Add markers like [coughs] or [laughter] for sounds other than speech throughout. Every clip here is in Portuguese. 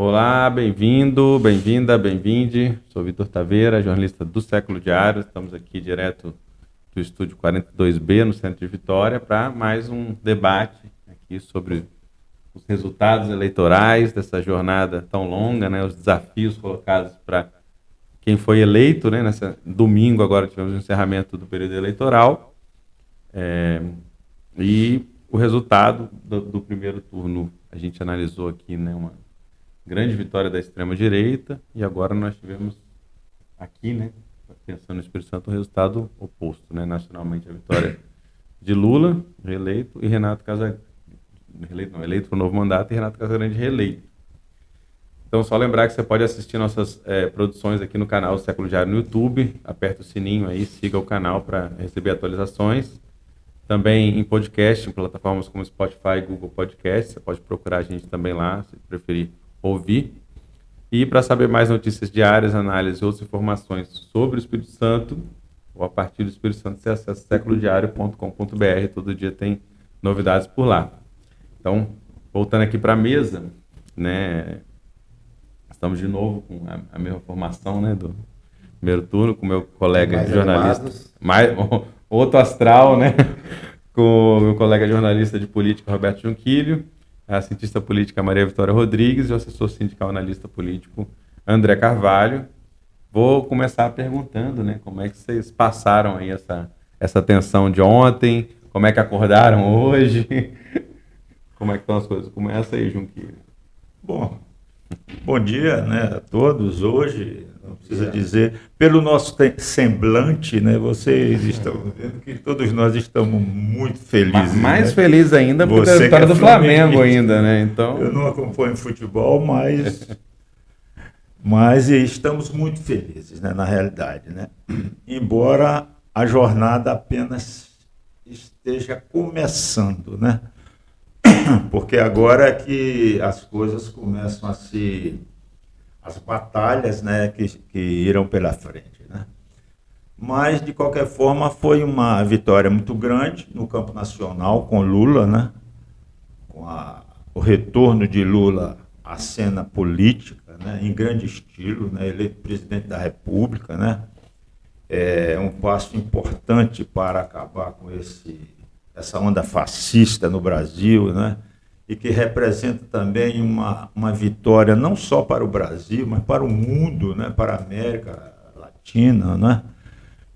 Olá, bem-vindo, bem-vinda, bem-vinde. Sou Vitor Taveira, jornalista do Século Diário. Estamos aqui direto do estúdio 42B, no centro de Vitória, para mais um debate aqui sobre os resultados eleitorais dessa jornada tão longa, né, os desafios colocados para quem foi eleito, né, nesse domingo agora tivemos o encerramento do período eleitoral é, e o resultado do, do, primeiro turno a gente analisou aqui, né, uma grande vitória da extrema direita e agora nós tivemos aqui, né, pensando no Espírito Santo, o resultado oposto, né, nacionalmente a vitória de Lula reeleito e Renato Casagrande eleito, não, eleito para o novo mandato e Renato Casagrande reeleito. Então, só lembrar que você pode assistir nossas é, produções aqui no canal Século Diário no YouTube. Aperta o sininho aí, siga o canal para receber atualizações. Também em podcast, em plataformas como Spotify Google Podcast. Você pode procurar a gente também lá, se preferir ouvir. E para saber mais notícias diárias, análises e outras informações sobre o Espírito Santo, ou a partir do Espírito Santo, você acessa séculodiário.com.br. Todo dia tem novidades por lá. Então, voltando aqui para a mesa, né? Estamos de novo com a, a, mesma formação, né, do primeiro turno, com meu colega mais jornalista, mais [laughs] outro astral, né, com o meu colega jornalista de política Roberto Junquilho, a cientista política Maria Vitória Rodrigues e o assessor sindical analista político André Carvalho. Vou começar perguntando, né, como é que vocês passaram aí essa essa tensão de ontem, como é que acordaram hoje? [laughs] Como é que estão as coisas? Começa aí, Junquilho. Bom, bom dia né, a todos. Hoje, precisa dizer, pelo nosso semblante, né, vocês estão vendo que todos nós estamos muito felizes. Mais né? feliz ainda por a vitória é do Flamengo ainda, né? Então... Eu não acompanho futebol, mas, [laughs] mas estamos muito felizes, né, na realidade. Né? Embora a jornada apenas esteja começando, né? [coughs] porque agora é que as coisas começam a se. As batalhas né, que, que irão pela frente. Né? Mas, de qualquer forma, foi uma vitória muito grande no campo nacional com Lula, né? com a, o retorno de Lula à cena política, né? em grande estilo, né? eleito presidente da República. Né? É um passo importante para acabar com esse essa onda fascista no Brasil, né? E que representa também uma, uma vitória não só para o Brasil, mas para o mundo, né? para a América Latina, né?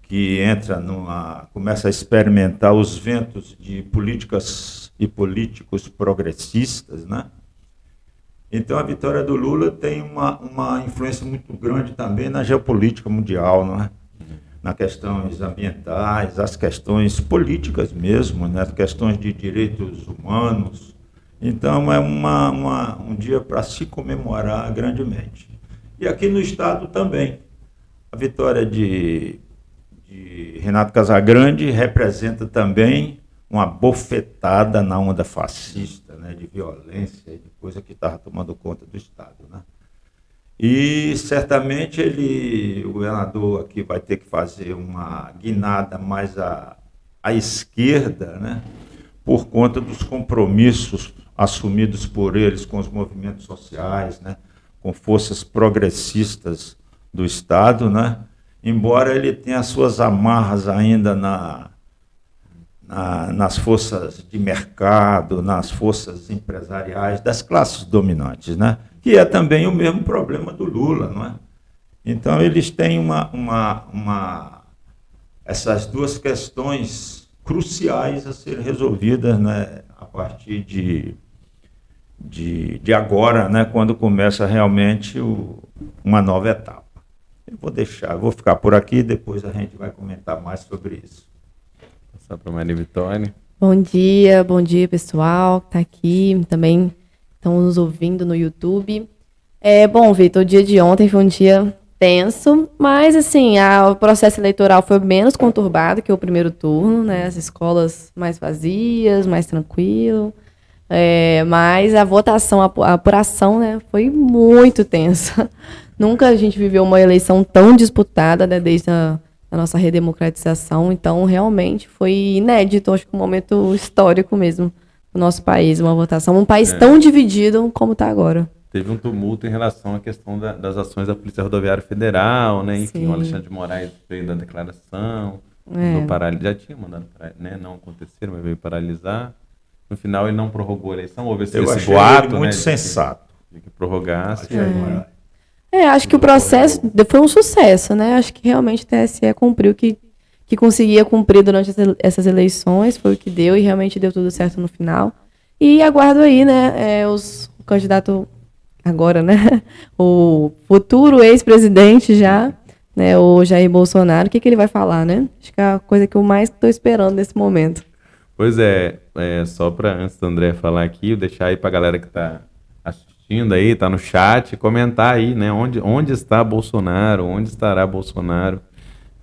que entra numa, começa a experimentar os ventos de políticas e políticos progressistas, né? Então a vitória do Lula tem uma, uma influência muito grande também na geopolítica mundial, não é? questões ambientais, as questões políticas mesmo, né, questões de direitos humanos. Então é uma, uma um dia para se comemorar grandemente. E aqui no Estado também. A vitória de, de Renato Casagrande representa também uma bofetada na onda fascista, né, de violência, de coisa que estava tomando conta do Estado. Né? E certamente ele, o governador aqui vai ter que fazer uma guinada mais à, à esquerda, né? por conta dos compromissos assumidos por eles com os movimentos sociais, né? com forças progressistas do Estado, né? embora ele tenha suas amarras ainda na, na, nas forças de mercado, nas forças empresariais das classes dominantes. Né? que é também o mesmo problema do Lula, não é? Então eles têm uma, uma, uma essas duas questões cruciais a serem resolvidas né, a partir de, de, de agora, né, quando começa realmente o, uma nova etapa. Eu vou deixar, vou ficar por aqui, depois a gente vai comentar mais sobre isso. Passar para a Maria Vitória. Bom dia, bom dia pessoal que está aqui, também estão nos ouvindo no YouTube. É, bom, Vitor, o dia de ontem foi um dia tenso, mas assim, a, o processo eleitoral foi menos conturbado que o primeiro turno, né? As escolas mais vazias, mais tranquilo. É, mas a votação, a, apuração, né, foi muito tensa. [laughs] Nunca a gente viveu uma eleição tão disputada, né, desde a, a nossa redemocratização. Então, realmente foi inédito, acho que um momento histórico mesmo no nosso país, uma votação. Um país é. tão dividido como está agora. teve um tumulto em relação à questão da, das ações da Polícia Rodoviária Federal, né? Enfim, Sim. o Alexandre de Moraes veio da declaração, é. já tinha mandado, né? Não acontecer, mas veio paralisar. No final ele não prorrogou a eleição, houve esse, Eu esse boato, muito né, sensato. De que, de que prorrogasse. É. é, acho que o processo foi um sucesso, né? Acho que realmente o TSE cumpriu o que, que conseguia cumprir durante essas eleições, foi o que deu e realmente deu tudo certo no final. E aguardo aí, né, é, os, o candidato agora, né, [laughs] o futuro ex-presidente já, né, o Jair Bolsonaro, o que, que ele vai falar, né? Acho que é a coisa que eu mais estou esperando nesse momento. Pois é, é só para antes do André falar aqui, eu deixar aí para a galera que está assistindo aí, está no chat, comentar aí, né, onde, onde está Bolsonaro, onde estará Bolsonaro.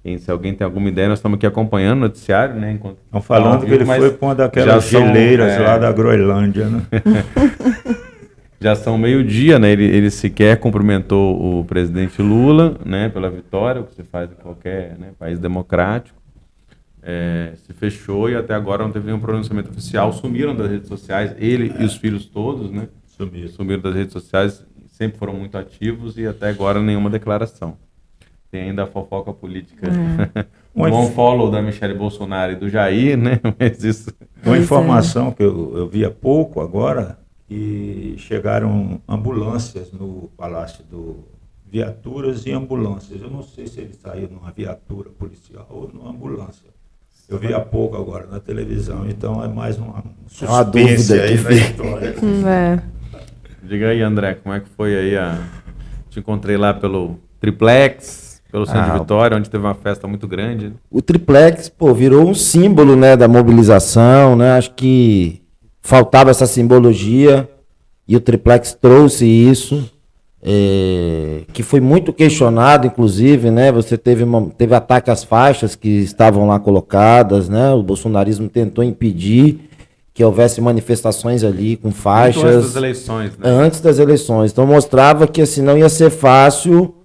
E se alguém tem alguma ideia, nós estamos aqui acompanhando o noticiário, né? Estão falando que ele foi com uma daquelas geleiras são, é... lá da Groenlândia, né? [laughs] já são meio-dia, né? Ele, ele sequer cumprimentou o presidente Lula, né? Pela vitória, o que se faz em qualquer né, país democrático. É, se fechou e até agora não teve nenhum pronunciamento oficial. Sumiram das redes sociais, ele é. e os filhos todos, né? Sumiram. Sumiram das redes sociais, sempre foram muito ativos e até agora nenhuma declaração. Tem ainda a fofoca política. É. [laughs] um bom follow da Michelle Bolsonaro e do Jair, né? [laughs] Mas isso. Uma é. informação que eu, eu vi há pouco agora, e chegaram ambulâncias no Palácio do viaturas e ambulâncias. Eu não sei se ele saiu numa viatura policial ou numa ambulância. Eu vi há pouco agora na televisão, então é mais uma suspense é uma dúvida aí na história. [laughs] É. Diga aí, André, como é que foi aí a... Te encontrei lá pelo Triplex, pelo Centro ah, de Vitória, onde teve uma festa muito grande. O Triplex, pô, virou um símbolo, né, da mobilização, né? Acho que faltava essa simbologia e o triplex trouxe isso, é, que foi muito questionado, inclusive, né? Você teve, uma, teve ataque às faixas que estavam lá colocadas, né? O bolsonarismo tentou impedir que houvesse manifestações ali com faixas. Muito antes das eleições, né? Antes das eleições. Então mostrava que assim não ia ser fácil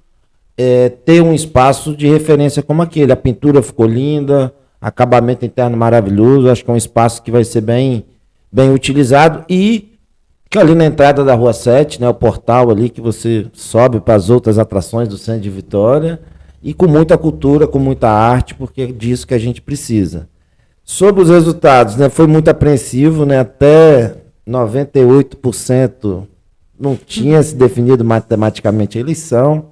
é, ter um espaço de referência como aquele. A pintura ficou linda, acabamento interno maravilhoso. Acho que é um espaço que vai ser bem bem utilizado e que ali na entrada da Rua 7, né, o portal ali que você sobe para as outras atrações do Centro de Vitória e com muita cultura, com muita arte, porque é disso que a gente precisa. Sobre os resultados, né, foi muito apreensivo, né, até 98% não tinha se definido matematicamente a eleição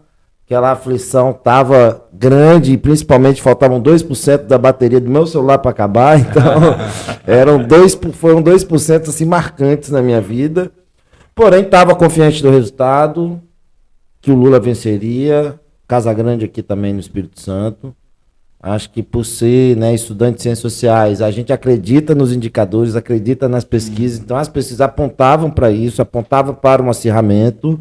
aquela aflição estava grande, principalmente faltavam 2% da bateria do meu celular para acabar, [laughs] então eram dois, foram 2% assim marcantes na minha vida. Porém, estava confiante do resultado, que o Lula venceria, Casa Grande aqui também no Espírito Santo. Acho que por ser né, estudante de ciências sociais, a gente acredita nos indicadores, acredita nas pesquisas, então as pesquisas apontavam para isso, apontavam para um acirramento.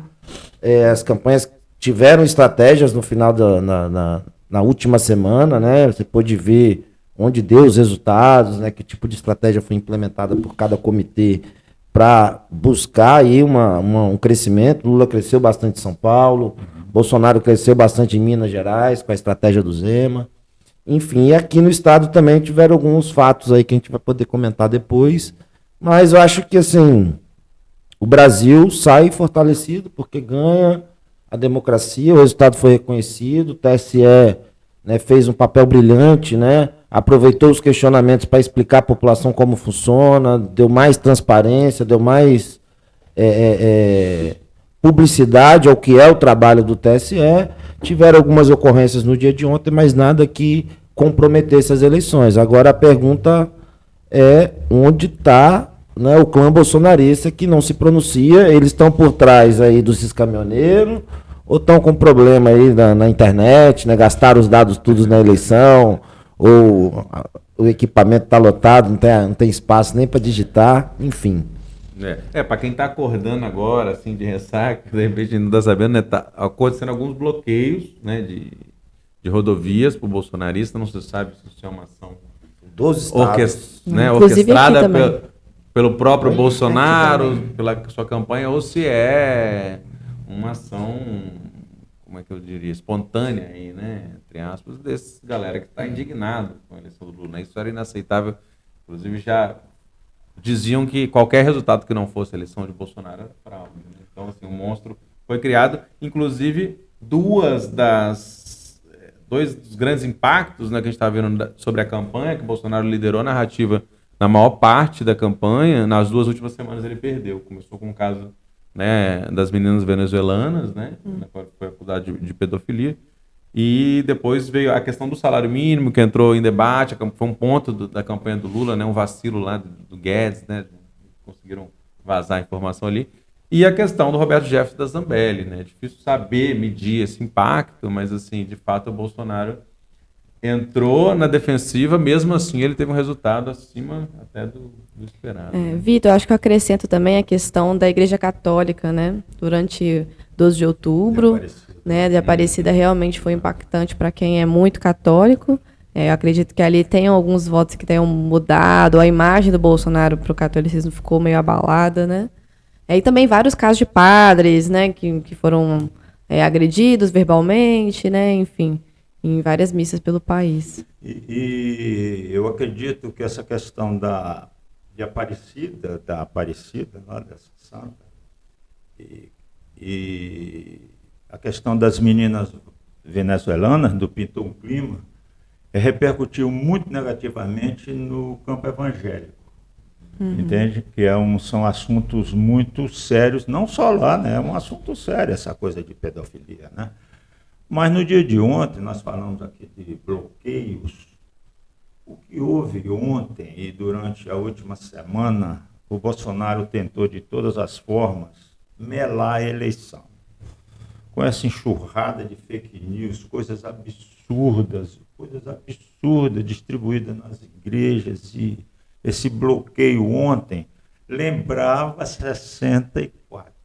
É, as campanhas tiveram estratégias no final da na, na, na, última semana, né? Você pôde ver onde deu os resultados, né? Que tipo de estratégia foi implementada por cada comitê para buscar aí uma, uma, um crescimento. Lula cresceu bastante em São Paulo. Bolsonaro cresceu bastante em Minas Gerais com a estratégia do Zema. Enfim, e aqui no estado também tiveram alguns fatos aí que a gente vai poder comentar depois. Mas eu acho que assim, o Brasil sai fortalecido porque ganha a democracia, o resultado foi reconhecido, o TSE né, fez um papel brilhante, né, aproveitou os questionamentos para explicar à população como funciona, deu mais transparência, deu mais é, é, é, publicidade ao que é o trabalho do TSE. Tiveram algumas ocorrências no dia de ontem, mas nada que comprometesse as eleições. Agora a pergunta é onde está né, o clã bolsonarista que não se pronuncia, eles estão por trás aí dos caminhoneiros, ou estão com problema aí na, na, internet, né, gastaram os dados todos na eleição, ou o equipamento está lotado, não tem, não tem espaço nem para digitar, enfim. É, é para quem está acordando agora, assim, de ressaca, de repente não está sabendo, né, tá acontecendo alguns bloqueios, né, de, de rodovias para o bolsonarista, não se sabe se isso é uma ação dos estados, né, orquestrada pelo, pelo próprio Bolsonaro, pela sua campanha, ou se é uma ação, como é que eu diria, espontânea aí, né? Entre aspas, desse galera que está indignado com a eleição do Lula. Isso era inaceitável. Inclusive já diziam que qualquer resultado que não fosse eleição de Bolsonaro era fraude. Né? Então, assim, o monstro foi criado. Inclusive, duas das dois dos grandes impactos né, que a gente está vendo sobre a campanha, que Bolsonaro liderou a narrativa na maior parte da campanha, nas duas últimas semanas ele perdeu. Começou com o caso né, das meninas venezuelanas, né, hum. foi acusada de, de, pedofilia, e depois veio a questão do salário mínimo, que entrou em debate, foi um ponto do, da campanha do Lula, né, um vacilo lá do, do Guedes, né, conseguiram vazar a informação ali. E a questão do Roberto Jefferson da Zambelli, né? É difícil saber medir esse impacto, mas assim, de fato o Bolsonaro entrou na defensiva, mesmo assim ele teve um resultado acima até do, do esperado. É, Vitor, acho que eu acrescento também a questão da Igreja Católica, né? Durante 12 de outubro, de Aparecida, né? De Aparecida realmente foi impactante para quem é muito católico. É, eu acredito que ali tem alguns votos que tenham mudado, a imagem do Bolsonaro para o catolicismo ficou meio abalada, né? É, e também vários casos de padres, né, que, que foram é, agredidos verbalmente, né, enfim, em várias missas pelo país. E, e, eu acredito que essa questão da de Aparecida, da Aparecida, lá dessa santa, e, e a questão das meninas venezuelanas do Pintou um Clima, repercutiu muito negativamente no campo evangélico. Uhum. Entende? Que é um, são assuntos muito sérios, não só lá, né? É um assunto sério essa coisa de pedofilia, né? Mas no dia de ontem, nós falamos aqui de bloqueios. O que houve ontem e durante a última semana, o Bolsonaro tentou de todas as formas melar a eleição. Com essa enxurrada de fake news, coisas absurdas, coisas absurdas distribuídas nas igrejas e esse bloqueio ontem lembrava 64.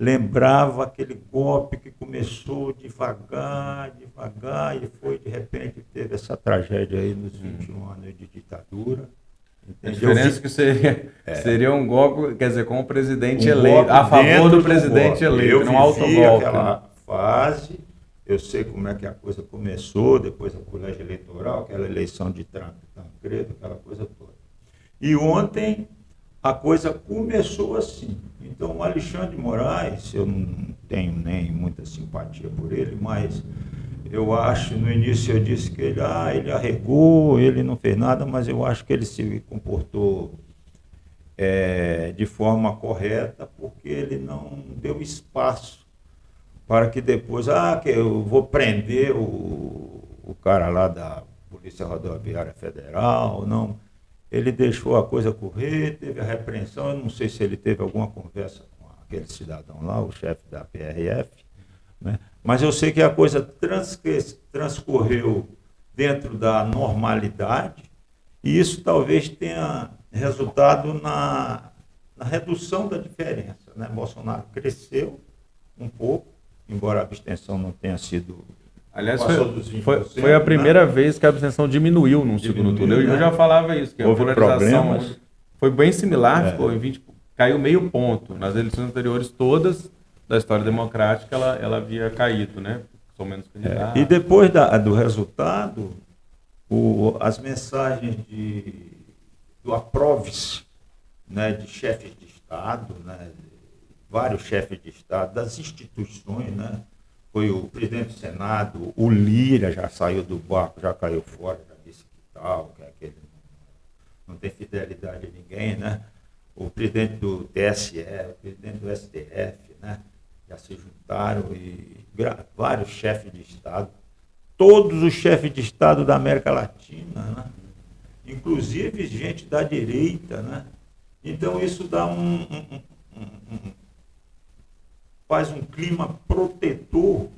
Lembrava aquele golpe que começou devagar, devagar, e foi, de repente, teve essa tragédia aí nos 21 hum. anos de ditadura. A diferença é que seria, é. seria um golpe, quer dizer, com o presidente um eleito, a favor do presidente do eleito, não autogolpe. aquela fase, eu sei como é que a coisa começou, depois a colégio eleitoral, aquela eleição de Trump, Tancredo, aquela coisa toda. E ontem a coisa começou assim. Então o Alexandre Moraes, eu não tenho nem muita simpatia por ele, mas eu acho, no início eu disse que ele, ah, ele arregou, ele não fez nada, mas eu acho que ele se comportou é, de forma correta, porque ele não deu espaço para que depois, ah, que eu vou prender o, o cara lá da Polícia Rodoviária Federal, não. Ele deixou a coisa correr, teve a repreensão, eu não sei se ele teve alguma conversa com aquele cidadão lá, o chefe da PRF, né? mas eu sei que a coisa trans, transcorreu dentro da normalidade e isso talvez tenha resultado na, na redução da diferença. Né? Bolsonaro cresceu um pouco, embora a abstenção não tenha sido. Aliás, foi, foi, foi, a primeira né? vez que a abstenção diminuiu no segundo turno. Eu, né? eu, já falava isso, que Houve a polarização problemas. foi bem similar, é. ficou em 20, caiu meio ponto. Nas eleições anteriores, todas da história democrática, ela, ela havia caído, né? São menos candidatos. É. E depois da, do resultado, o, as mensagens de, do aprove né, de chefes de Estado, né, vários chefes de Estado, das instituições, né? Foi o presidente do Senado, o Lira já saiu do barco, já caiu fora, já disse que tal, que aquele não tem fidelidade a ninguém, né? O presidente do TSE, o presidente do STF, né? Já se juntaram e vários chefes de Estado, todos os chefes de Estado da América Latina, né? inclusive gente da direita, né? Então isso dá um, um, um, faz um clima protetor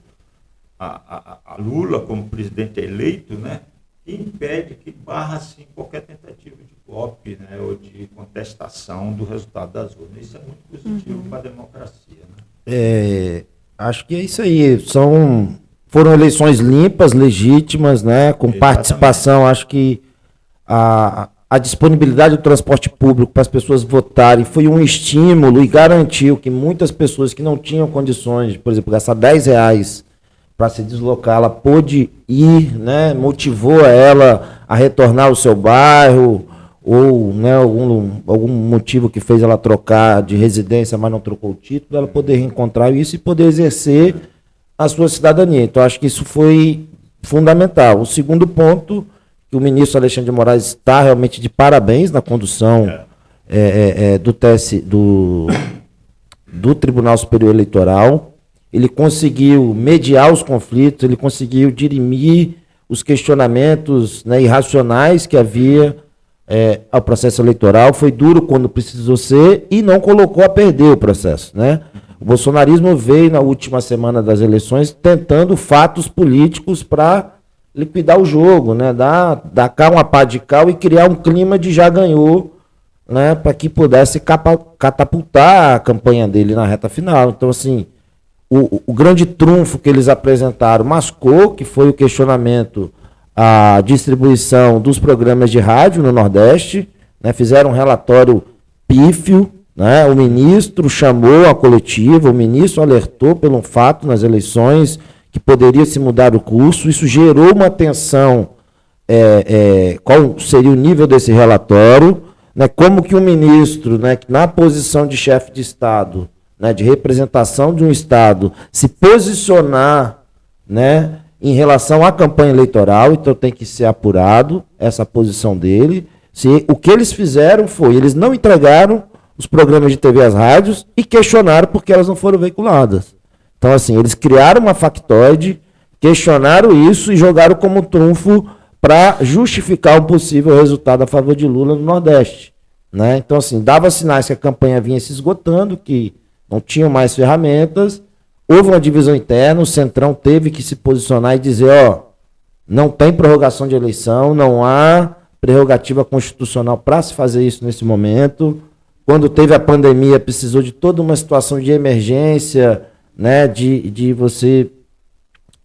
a, a, a Lula como presidente eleito, né? que impede que barra-se qualquer tentativa de golpe né? ou de contestação do resultado das urnas. Isso é muito positivo uhum. para a democracia. Né? É, acho que é isso aí. São, foram eleições limpas, legítimas, né? com Exatamente. participação. Acho que a, a disponibilidade do transporte público para as pessoas votarem foi um estímulo e garantiu que muitas pessoas que não tinham condições, por exemplo, gastar 10 reais para se deslocar, ela pôde ir, né, motivou ela a retornar ao seu bairro, ou né, algum, algum motivo que fez ela trocar de residência, mas não trocou o título, ela poder reencontrar isso e poder exercer a sua cidadania. Então, acho que isso foi fundamental. O segundo ponto, o ministro Alexandre de Moraes está realmente de parabéns na condução é. É, é, é do, TS, do, do Tribunal Superior Eleitoral. Ele conseguiu mediar os conflitos, ele conseguiu dirimir os questionamentos né, irracionais que havia é, ao processo eleitoral. Foi duro quando precisou ser e não colocou a perder o processo. Né? O bolsonarismo veio na última semana das eleições tentando fatos políticos para liquidar o jogo, né? dar, dar cá uma pá de cal e criar um clima de já ganhou, né? para que pudesse capa, catapultar a campanha dele na reta final. Então, assim, o, o grande trunfo que eles apresentaram mascou, que foi o questionamento à distribuição dos programas de rádio no Nordeste, né, fizeram um relatório pífio, né, o ministro chamou a coletiva, o ministro alertou pelo fato nas eleições que poderia se mudar o curso, isso gerou uma tensão, é, é, qual seria o nível desse relatório, né, como que o ministro, né, na posição de chefe de Estado, né, de representação de um Estado, se posicionar né, em relação à campanha eleitoral, então tem que ser apurado essa posição dele. Se, o que eles fizeram foi, eles não entregaram os programas de TV às rádios e questionaram porque elas não foram veiculadas. Então, assim, eles criaram uma factoide, questionaram isso e jogaram como trunfo para justificar um possível resultado a favor de Lula no Nordeste. Né? Então, assim, dava sinais que a campanha vinha se esgotando, que não tinham mais ferramentas. Houve uma divisão interna, o Centrão teve que se posicionar e dizer, ó, não tem prorrogação de eleição, não há prerrogativa constitucional para se fazer isso nesse momento. Quando teve a pandemia, precisou de toda uma situação de emergência, né, de, de você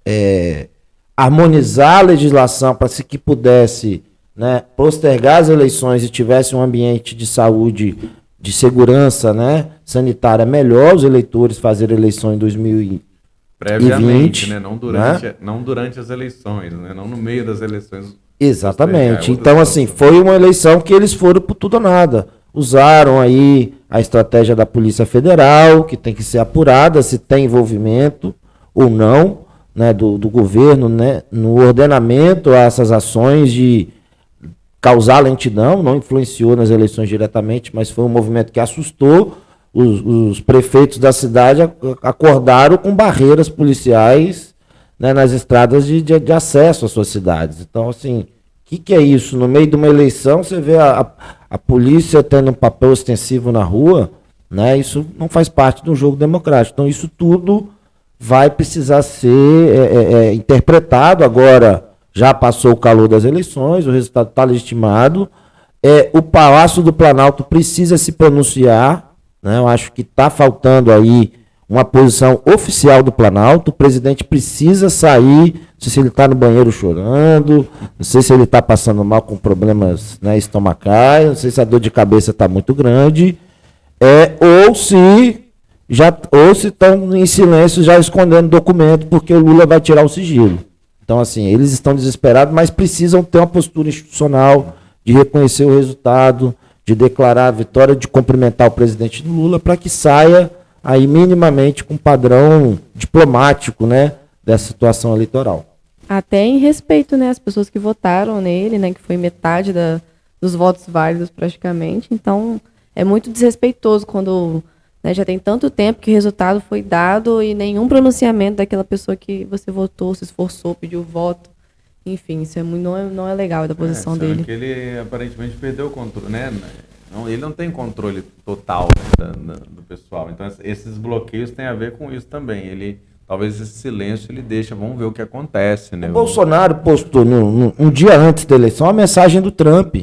é, harmonizar a legislação para que pudesse né, postergar as eleições e tivesse um ambiente de saúde de segurança né, sanitária melhor, os eleitores fazerem eleição em 2020. Previamente, né? Não, durante, né? não durante as eleições, né? não no meio das eleições. Exatamente. É então, assim, foi uma eleição que eles foram por tudo ou nada. Usaram aí a estratégia da Polícia Federal, que tem que ser apurada se tem envolvimento ou não né, do, do governo né, no ordenamento a essas ações de causar lentidão, não influenciou nas eleições diretamente, mas foi um movimento que assustou. Os, os prefeitos da cidade acordaram com barreiras policiais né, nas estradas de, de, de, acesso às suas cidades. Então, assim, o que, que, é isso? No meio de uma eleição, você vê a, a, a, polícia tendo um papel ostensivo na rua, né? Isso não faz parte do jogo democrático. Então, isso tudo vai precisar ser é, é, é interpretado agora já passou o calor das eleições, o resultado está legitimado. É, o Palácio do Planalto precisa se pronunciar. Né? Eu acho que está faltando aí uma posição oficial do Planalto. O presidente precisa sair. Não sei se ele está no banheiro chorando, não sei se ele está passando mal com problemas né, estomacais, não sei se a dor de cabeça está muito grande. É, ou se já ou se estão em silêncio já escondendo documento porque o Lula vai tirar o sigilo. Então, assim, eles estão desesperados, mas precisam ter uma postura institucional de reconhecer o resultado, de declarar a vitória, de cumprimentar o presidente Lula, para que saia aí minimamente com padrão diplomático, né, dessa situação eleitoral. Até em respeito, né, às pessoas que votaram nele, né, que foi metade da, dos votos válidos praticamente. Então, é muito desrespeitoso quando né? Já tem tanto tempo que o resultado foi dado e nenhum pronunciamento daquela pessoa que você votou, se esforçou, pediu voto. Enfim, isso é muito, não, é, não é legal da posição é, dele. Que ele aparentemente perdeu o controle, né? Não, ele não tem controle total né, da, da, do pessoal. Então, esses bloqueios têm a ver com isso também. Ele talvez esse silêncio ele deixa, vamos ver o que acontece, né? O Bolsonaro postou no, no, um dia antes da eleição a mensagem do Trump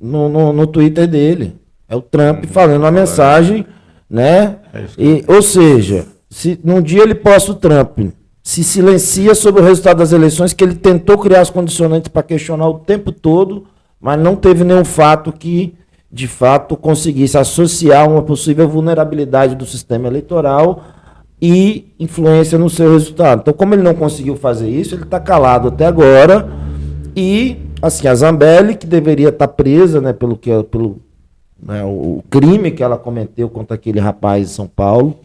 no, no, no Twitter dele. É o Trump uhum. falando uma mensagem, né? É e, ou seja, se num dia ele posta o Trump, se silencia sobre o resultado das eleições, que ele tentou criar as condicionantes para questionar o tempo todo, mas não teve nenhum fato que, de fato, conseguisse associar uma possível vulnerabilidade do sistema eleitoral e influência no seu resultado. Então, como ele não conseguiu fazer isso, ele está calado até agora e assim, a Zambelli, que deveria estar presa, né, pelo que pelo né, o crime que ela cometeu contra aquele rapaz em São Paulo,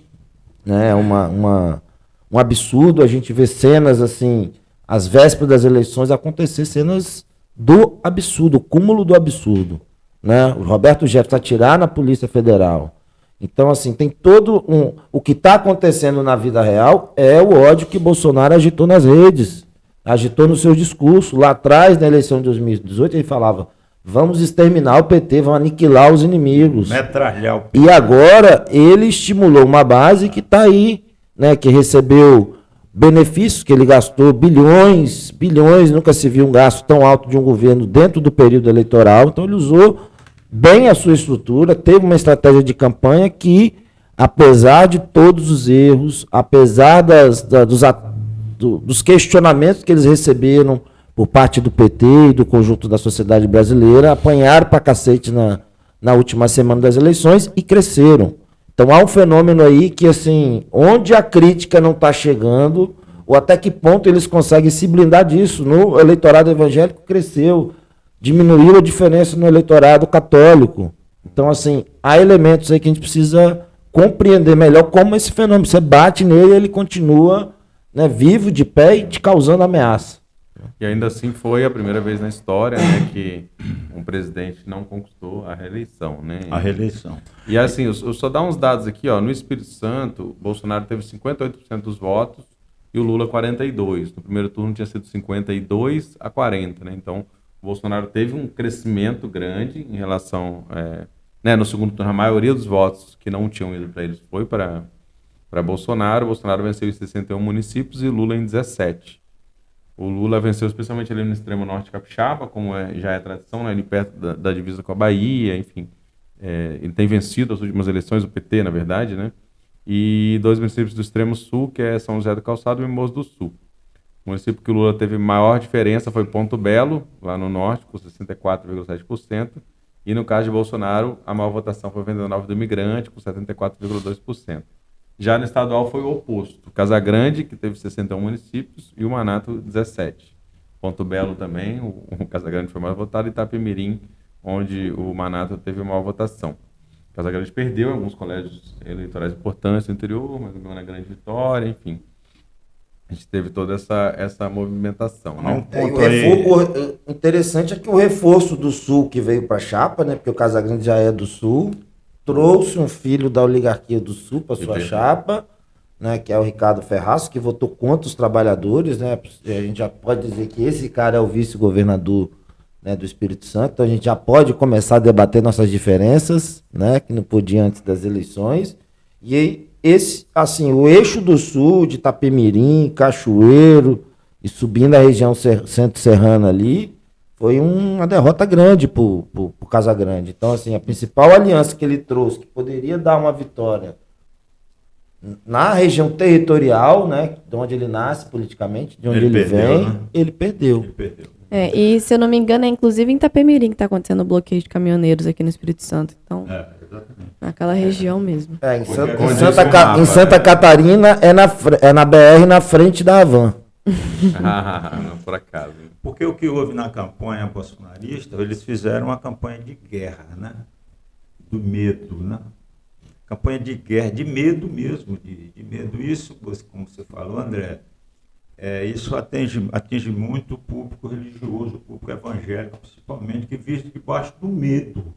né, é uma, uma, um absurdo a gente ver cenas assim, às vésperas das eleições acontecer cenas do absurdo, o cúmulo do absurdo, né? O Roberto Jefferson atirar na Polícia Federal. Então, assim, tem todo um. O que está acontecendo na vida real é o ódio que Bolsonaro agitou nas redes, agitou no seu discurso. Lá atrás, na eleição de 2018, ele falava: vamos exterminar o PT, vamos aniquilar os inimigos. Metralhar o PT. E agora ele estimulou uma base que está aí, né, que recebeu benefícios, que ele gastou bilhões, bilhões, nunca se viu um gasto tão alto de um governo dentro do período eleitoral. Então ele usou bem a sua estrutura, teve uma estratégia de campanha que, apesar de todos os erros, apesar das, da, dos, do, dos questionamentos que eles receberam por parte do PT e do conjunto da sociedade brasileira, apanharam para cacete na, na última semana das eleições e cresceram. Então há um fenômeno aí que, assim, onde a crítica não está chegando, ou até que ponto eles conseguem se blindar disso. No eleitorado evangélico cresceu, diminuiu a diferença no eleitorado católico. Então, assim, há elementos aí que a gente precisa compreender melhor como esse fenômeno. Você bate nele, ele continua né, vivo, de pé e te causando ameaça. E ainda assim foi a primeira vez na história né, que um presidente não conquistou a reeleição. Né? A reeleição. E assim, eu, só dar uns dados aqui, ó, no Espírito Santo, Bolsonaro teve 58% dos votos e o Lula 42. No primeiro turno tinha sido 52 a 40, né? Então, o Bolsonaro teve um crescimento grande em relação. É, né, no segundo turno, a maioria dos votos que não tinham ido para eles foi para Bolsonaro. O Bolsonaro venceu em 61 municípios e Lula em 17. O Lula venceu especialmente ali no extremo norte capixaba, como é, já é tradição, né, ali perto da, da divisa com a Bahia, enfim. É, ele tem vencido as últimas eleições, o PT, na verdade, né? E dois municípios do extremo sul, que é São José do Calçado e Mimoso do Sul. O município que o Lula teve maior diferença foi Ponto Belo, lá no norte, com 64,7%. E no caso de Bolsonaro, a maior votação foi Venda Nova do Imigrante, com 74,2%. Já no estadual foi o oposto. Casa Grande, que teve 61 municípios, e o Manato, 17. Ponto Belo também, o, o Casa Grande foi mais votado, e Itapemirim, onde o Manato teve maior votação. Casa Grande perdeu alguns colégios eleitorais importantes no interior, mas ganhou na grande vitória, enfim a gente teve toda essa, essa movimentação. Né? Um é, o reforço, o interessante é que o reforço do Sul que veio para a chapa, né, porque o Casagrande já é do Sul, trouxe um filho da oligarquia do Sul para sua chapa, né, que é o Ricardo Ferraz, que votou contra os trabalhadores. Né, a gente já pode dizer que esse cara é o vice-governador né, do Espírito Santo, então a gente já pode começar a debater nossas diferenças, né, que não podia antes das eleições. E aí, esse, assim, o eixo do sul, de Itapemirim, Cachoeiro, e subindo a região centro-serrana ali, foi uma derrota grande para o Casa Grande. Então, assim, a principal aliança que ele trouxe, que poderia dar uma vitória na região territorial, né, de onde ele nasce politicamente, de onde ele, ele perdeu, vem, né? ele perdeu. Ele perdeu. É, e se eu não me engano, é inclusive em Itapemirim que está acontecendo o bloqueio de caminhoneiros aqui no Espírito Santo. Então, é, naquela região mesmo. É, em, Santa, em, Santa, Ca... em Santa Catarina é na, é na BR na frente da Havan. [laughs] ah, por acaso. Porque o que houve na campanha bolsonarista, eles fizeram uma campanha de guerra, né? Do medo, né? Campanha de guerra, de medo mesmo, de, de medo. Isso, como você falou, André, é, isso atinge, atinge muito o público religioso, o público evangélico, principalmente, que vive debaixo do medo.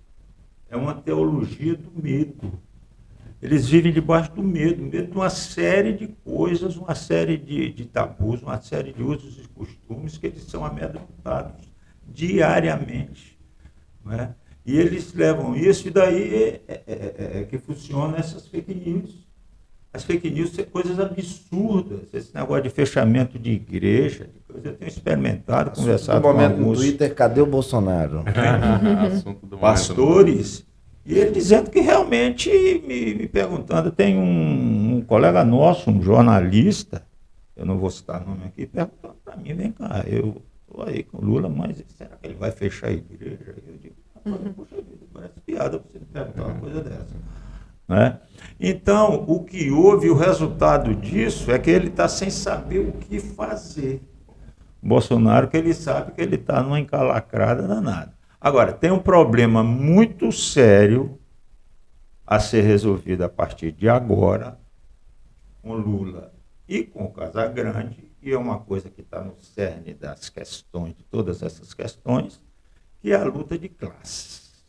É uma teologia do medo. Eles vivem debaixo do medo, medo de uma série de coisas, uma série de, de tabus, uma série de usos e costumes que eles são amedrontados diariamente. Não é? E eles levam isso, e daí é, é, é, é que funcionam essas fake news as fake news são coisas absurdas. Esse negócio de fechamento de igreja, de coisa, eu tenho experimentado, Assunto conversado do momento com alguns... no Twitter, cadê o Bolsonaro? [laughs] Pastores. E ele dizendo que realmente, me, me perguntando, tem um, um, colega nosso, um jornalista, eu não vou citar nome aqui, perguntando para mim, vem cá, eu estou aí com o Lula, mas será que ele vai fechar a igreja? Eu digo, poxa vida, parece piada você me perguntar uma coisa dessa. Né? Então, o que houve, o resultado disso é que ele está sem saber o que fazer. Bolsonaro, que ele sabe que ele está numa encalacrada danada. Agora, tem um problema muito sério a ser resolvido a partir de agora, com Lula e com Casagrande, e é uma coisa que está no cerne das questões, de todas essas questões, que é a luta de classes.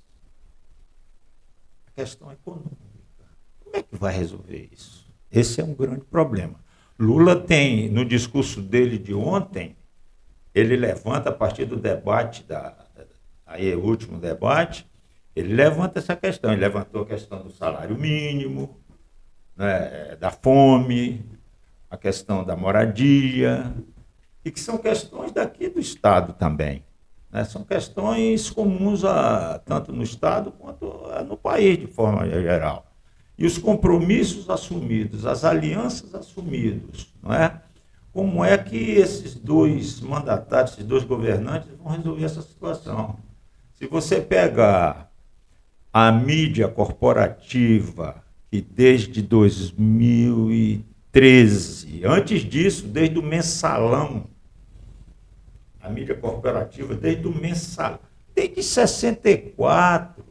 A questão econômica. Como é que vai resolver isso? Esse é um grande problema. Lula tem, no discurso dele de ontem, ele levanta a partir do debate, da, aí é o último debate, ele levanta essa questão. Ele levantou a questão do salário mínimo, né, da fome, a questão da moradia, e que são questões daqui do Estado também. Né? São questões comuns a, tanto no Estado quanto no país, de forma geral. E os compromissos assumidos, as alianças assumidas, não é? Como é que esses dois mandatários, esses dois governantes vão resolver essa situação? Se você pegar a mídia corporativa, que desde 2013, antes disso, desde o mensalão, a mídia corporativa, desde o mensalão, desde 64,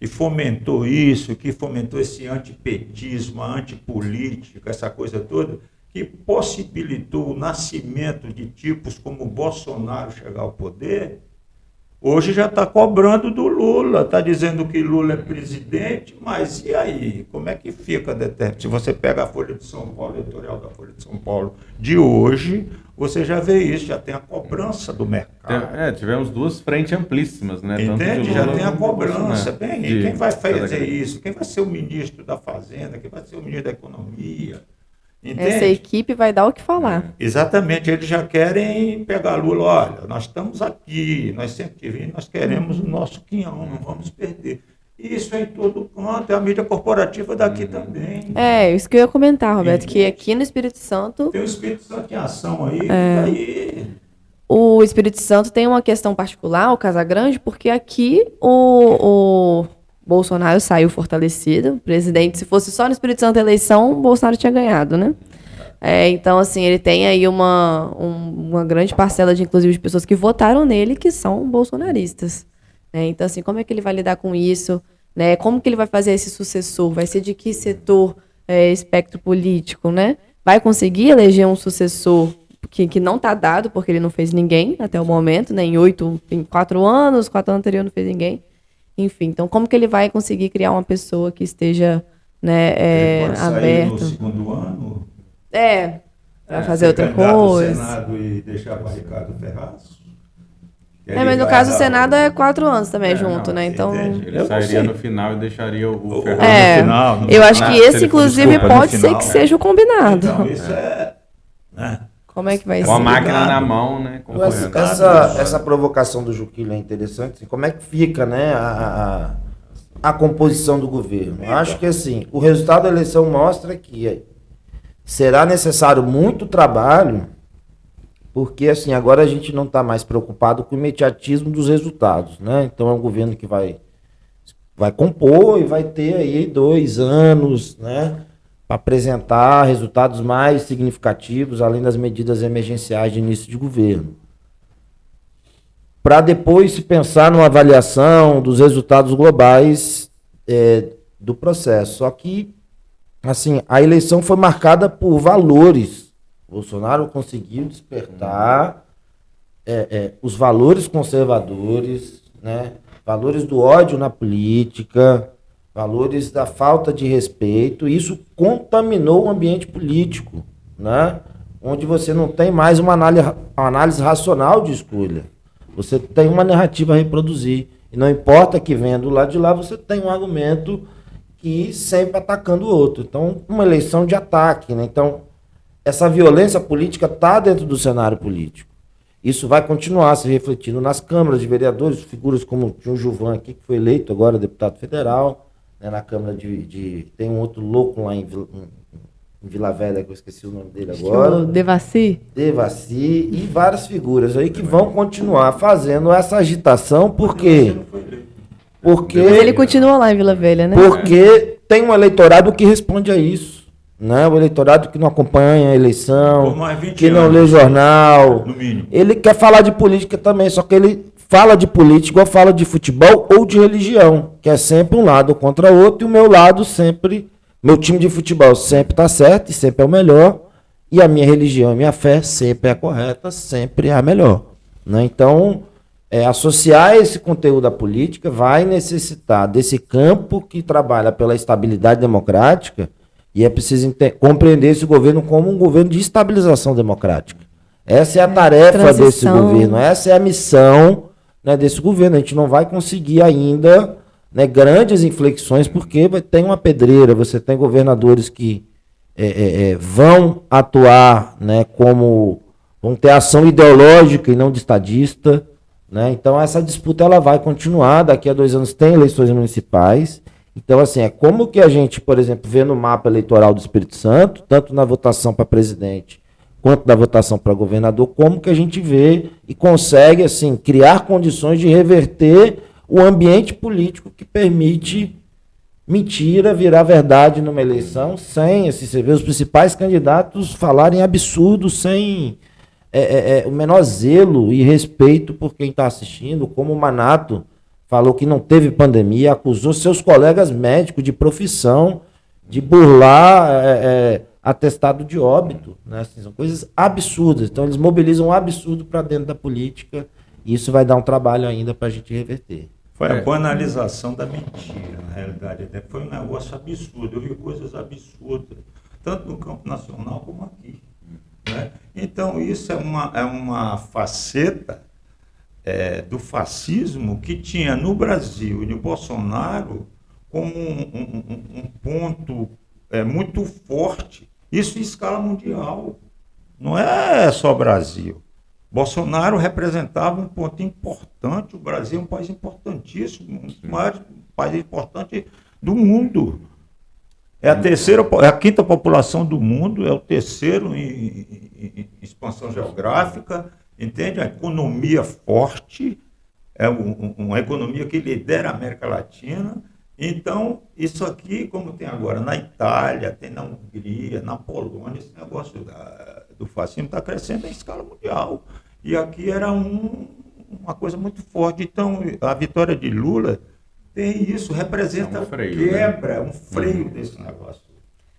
que fomentou isso, que fomentou esse antipetismo, a antipolítica, essa coisa toda, que possibilitou o nascimento de tipos como Bolsonaro chegar ao poder, Hoje já está cobrando do Lula, está dizendo que Lula é presidente, mas e aí? Como é que fica determinado? Se você pega a Folha de São Paulo, editorial da Folha de São Paulo de hoje, você já vê isso, já tem a cobrança do mercado. É, tivemos duas frentes amplíssimas, né? Entende? Já tem a cobrança. Bem, de, quem vai fazer isso? Quem vai ser o ministro da Fazenda? Quem vai ser o ministro da Economia? Entende? Essa equipe vai dar o que falar. Exatamente, eles já querem pegar Lula, olha, nós estamos aqui, nós sempre tivemos, nós queremos o nosso quinhão, não vamos perder. Isso é em todo canto, é a mídia corporativa daqui uhum. também. É, isso que eu ia comentar, Roberto, que aqui no Espírito Santo. Tem o Espírito Santo em ação aí, é... aí. O Espírito Santo tem uma questão particular, o Casagrande, porque aqui o, o Bolsonaro saiu fortalecido. Presidente, se fosse só no Espírito Santo a eleição, Bolsonaro tinha ganhado, né? É, então, assim, ele tem aí uma, um, uma grande parcela, de, inclusive, de pessoas que votaram nele que são bolsonaristas. Né? Então, assim, como é que ele vai lidar com isso? Né? Como que ele vai fazer esse sucessor? Vai ser de que setor é, espectro político, né? Vai conseguir eleger um sucessor que, que não está dado, porque ele não fez ninguém até o momento, né? Em oito, em quatro anos, quatro anos anteriores não fez ninguém. Enfim, então como que ele vai conseguir criar uma pessoa que esteja né, é, ele aberta? no segundo ano? É, para é, fazer outra coisa. Senado e deixar barricado Ferraz? É, mas no caso o Senado é quatro anos também é, junto, não, né? Então. Ele eu sairia no final e deixaria o, Ferraz é, no final. No eu final, acho que esse, inclusive, pode ser final, que seja o combinado. Então, isso é. Né? Como é que vai Com ser? Com a máquina na mão, né? Essa, essa, essa, provocação do Juquila é interessante. Assim, como é que fica né, a, a, a composição do governo? Eita. Acho que assim, o resultado da eleição mostra que será necessário muito trabalho, porque assim, agora a gente não está mais preocupado com o imediatismo dos resultados. Né? Então é um governo que vai, vai compor e vai ter aí dois anos, né? Para apresentar resultados mais significativos, além das medidas emergenciais de início de governo. Para depois se pensar numa avaliação dos resultados globais é, do processo. Só que, assim, a eleição foi marcada por valores. Bolsonaro conseguiu despertar é, é, os valores conservadores, né? valores do ódio na política, valores da falta de respeito, isso contaminou o ambiente político, né? onde você não tem mais uma análise, uma análise racional de escolha. Você tem uma narrativa a reproduzir. E não importa que venha do lado de lá, você tem um argumento que sempre atacando o outro. Então, uma eleição de ataque. Né? Então, essa violência política está dentro do cenário político. Isso vai continuar se refletindo nas câmaras de vereadores, figuras como o João Gilvan aqui, que foi eleito agora deputado federal, né, na Câmara de, de, Tem um outro louco lá em, Vila, em Vila Velha, que eu esqueci o nome dele agora. O Devaci. Devaci e várias figuras aí que vão continuar fazendo essa agitação, porque. Porque. Mas ele continua lá em Vila Velha, né? Porque tem um eleitorado que responde a isso. né? O eleitorado que não acompanha a eleição, Por mais 20 que não anos, lê jornal. Ele quer falar de política também, só que ele fala de política igual fala de futebol ou de religião, que é sempre um lado contra o outro, e o meu lado sempre, meu time de futebol sempre está certo e sempre é o melhor, e a minha religião e minha fé sempre é a correta, sempre é a melhor. Né? Então, é, associar esse conteúdo à política vai necessitar desse campo que trabalha pela estabilidade democrática, e é preciso compreender esse governo como um governo de estabilização democrática. Essa é a tarefa desse transição. governo, essa é a missão né, desse governo. A gente não vai conseguir ainda né, grandes inflexões, porque tem uma pedreira, você tem governadores que é, é, é, vão atuar né, como. vão ter ação ideológica e não de estadista. Né? Então essa disputa ela vai continuar. Daqui a dois anos tem eleições municipais. Então, assim, é como que a gente, por exemplo, vê no mapa eleitoral do Espírito Santo, tanto na votação para presidente quanto na votação para governador, como que a gente vê e consegue, assim, criar condições de reverter o ambiente político que permite mentira virar verdade numa eleição sem, assim, você vê os principais candidatos falarem absurdos sem é, é, é, o menor zelo e respeito por quem está assistindo, como o Manato falou que não teve pandemia, acusou seus colegas médicos de profissão de burlar é, é, atestado de óbito. Né? Assim, são coisas absurdas. Então eles mobilizam um absurdo para dentro da política e isso vai dar um trabalho ainda para a gente reverter. Foi É. a banalização da mentira, na realidade. né? Foi um negócio absurdo. Eu vi coisas absurdas, tanto no campo nacional como aqui. né? Então, isso é uma, é uma faceta é, do fascismo que tinha no Brasil e no Bolsonaro como um, um- um- um ponto é, muito forte. Isso em escala mundial. Não é só Brasil. Bolsonaro representava um ponto importante. O Brasil é um país importantíssimo, um dos maiores países importantes do mundo. É a terceira, é a quinta população do mundo, é o terceiro em, em- em expansão geográfica, entende? A economia forte, é um- uma economia que lidera a América Latina. Então, isso aqui, como tem agora na Itália, tem na Hungria, na Polônia, esse negócio da- do fascismo está crescendo em escala mundial. E aqui era um- uma coisa muito forte. Então, a vitória de Lula tem isso, representa É um freio, né? quebra, um freio desse negócio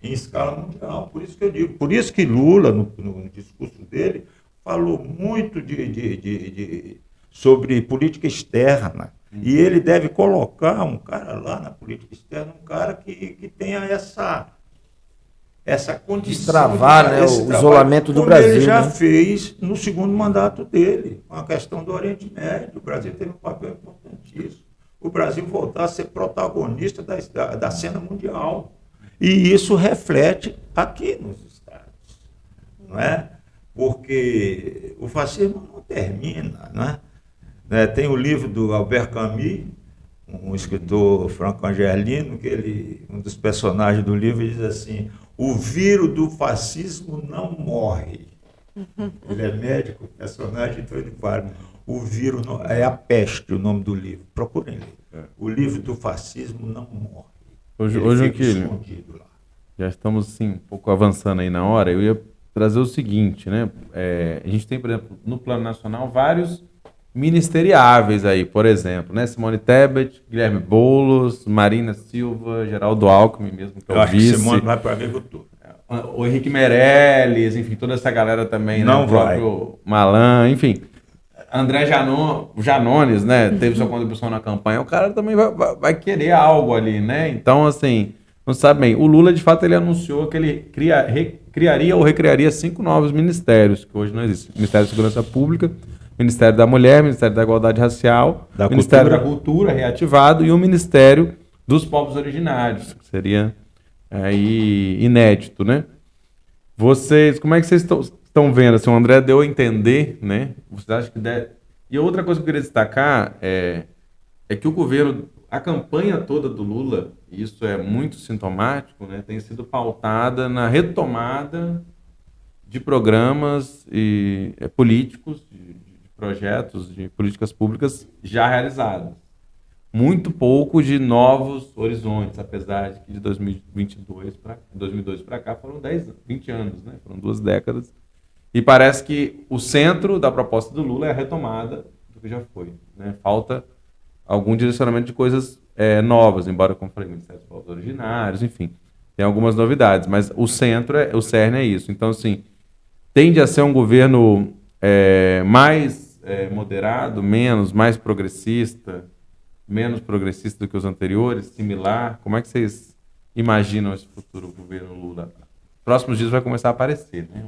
em escala mundial. Por isso que eu digo, por isso que Lula, no, no discurso dele, falou muito de, de- de- de- sobre política externa. E ele deve colocar um cara lá na política externa, um cara que, que tenha essa, essa condição. Destravar, de- né, o trabalho, isolamento do Brasil, Ele já né? fez no segundo mandato dele, com a questão do Oriente Médio. O Brasil teve um papel importantíssimo. O Brasil voltar a ser protagonista da, da, da cena mundial. E isso reflete aqui nos Estados. Não é? Porque o fascismo não termina. Não é? Né, Tem o livro do Albert Camus, um escritor franco-angelino, que ele, um dos personagens do livro diz assim: o vírus do fascismo não morre. [laughs] Ele é médico, o personagem, então ele fala: o vírus não, é a peste, o nome do livro. Procurem ler. O livro do fascismo não morre. Hoje, Ele hoje escondido lá. já estamos assim, um pouco avançando aí na hora. Eu ia trazer o seguinte, né? É, a gente tem, por exemplo, no plano nacional, vários ministeriáveis aí, por exemplo, né? Simone Tebet, Guilherme Boulos, Marina Silva, Geraldo Alckmin mesmo, que é Eu o acho que vice. Simone vai para agricultura. O Henrique Meirelles, enfim, toda essa galera também, né? Não o vai. próprio Malan, enfim. André Janon, Janones, né? Teve sua contribuição na campanha. O cara também vai, vai- vai querer algo ali, né? Então, assim, não sabe bem. O Lula, de fato, ele anunciou que ele cria, re- criaria ou recriaria cinco novos ministérios, que hoje não existem. Ministério da Segurança Pública, Ministério da Mulher, Ministério da Igualdade Racial, Da Ministério Cultura. da Cultura reativado e o Ministério dos Povos Originários, que seria aí inédito, né? Vocês, como é que vocês estão- vendo? Assim, o André deu a entender, né? Vocês acham que deve... E outra coisa que eu queria destacar é, é que o governo, a campanha toda do Lula, e isso é muito sintomático, né? Tem sido pautada na retomada de programas e, é, políticos, de projetos, de políticas públicas já realizados. muito pouco de novos horizontes, apesar de que de 2022 para 2002 para cá foram 10, 20 anos, né? Foram duas décadas. E parece que o centro da proposta do Lula é a retomada do que já foi. Né? Falta algum direcionamento de coisas é, novas, embora, como falei, Ministério dos Povos Originários, enfim, tem algumas novidades, mas o centro, é, o cerne é isso. Então, assim, tende a ser um governo é, mais é, moderado, menos, mais progressista, menos progressista do que os anteriores, similar? Como é que vocês imaginam esse futuro governo Lula? Próximos dias vai começar a aparecer, né?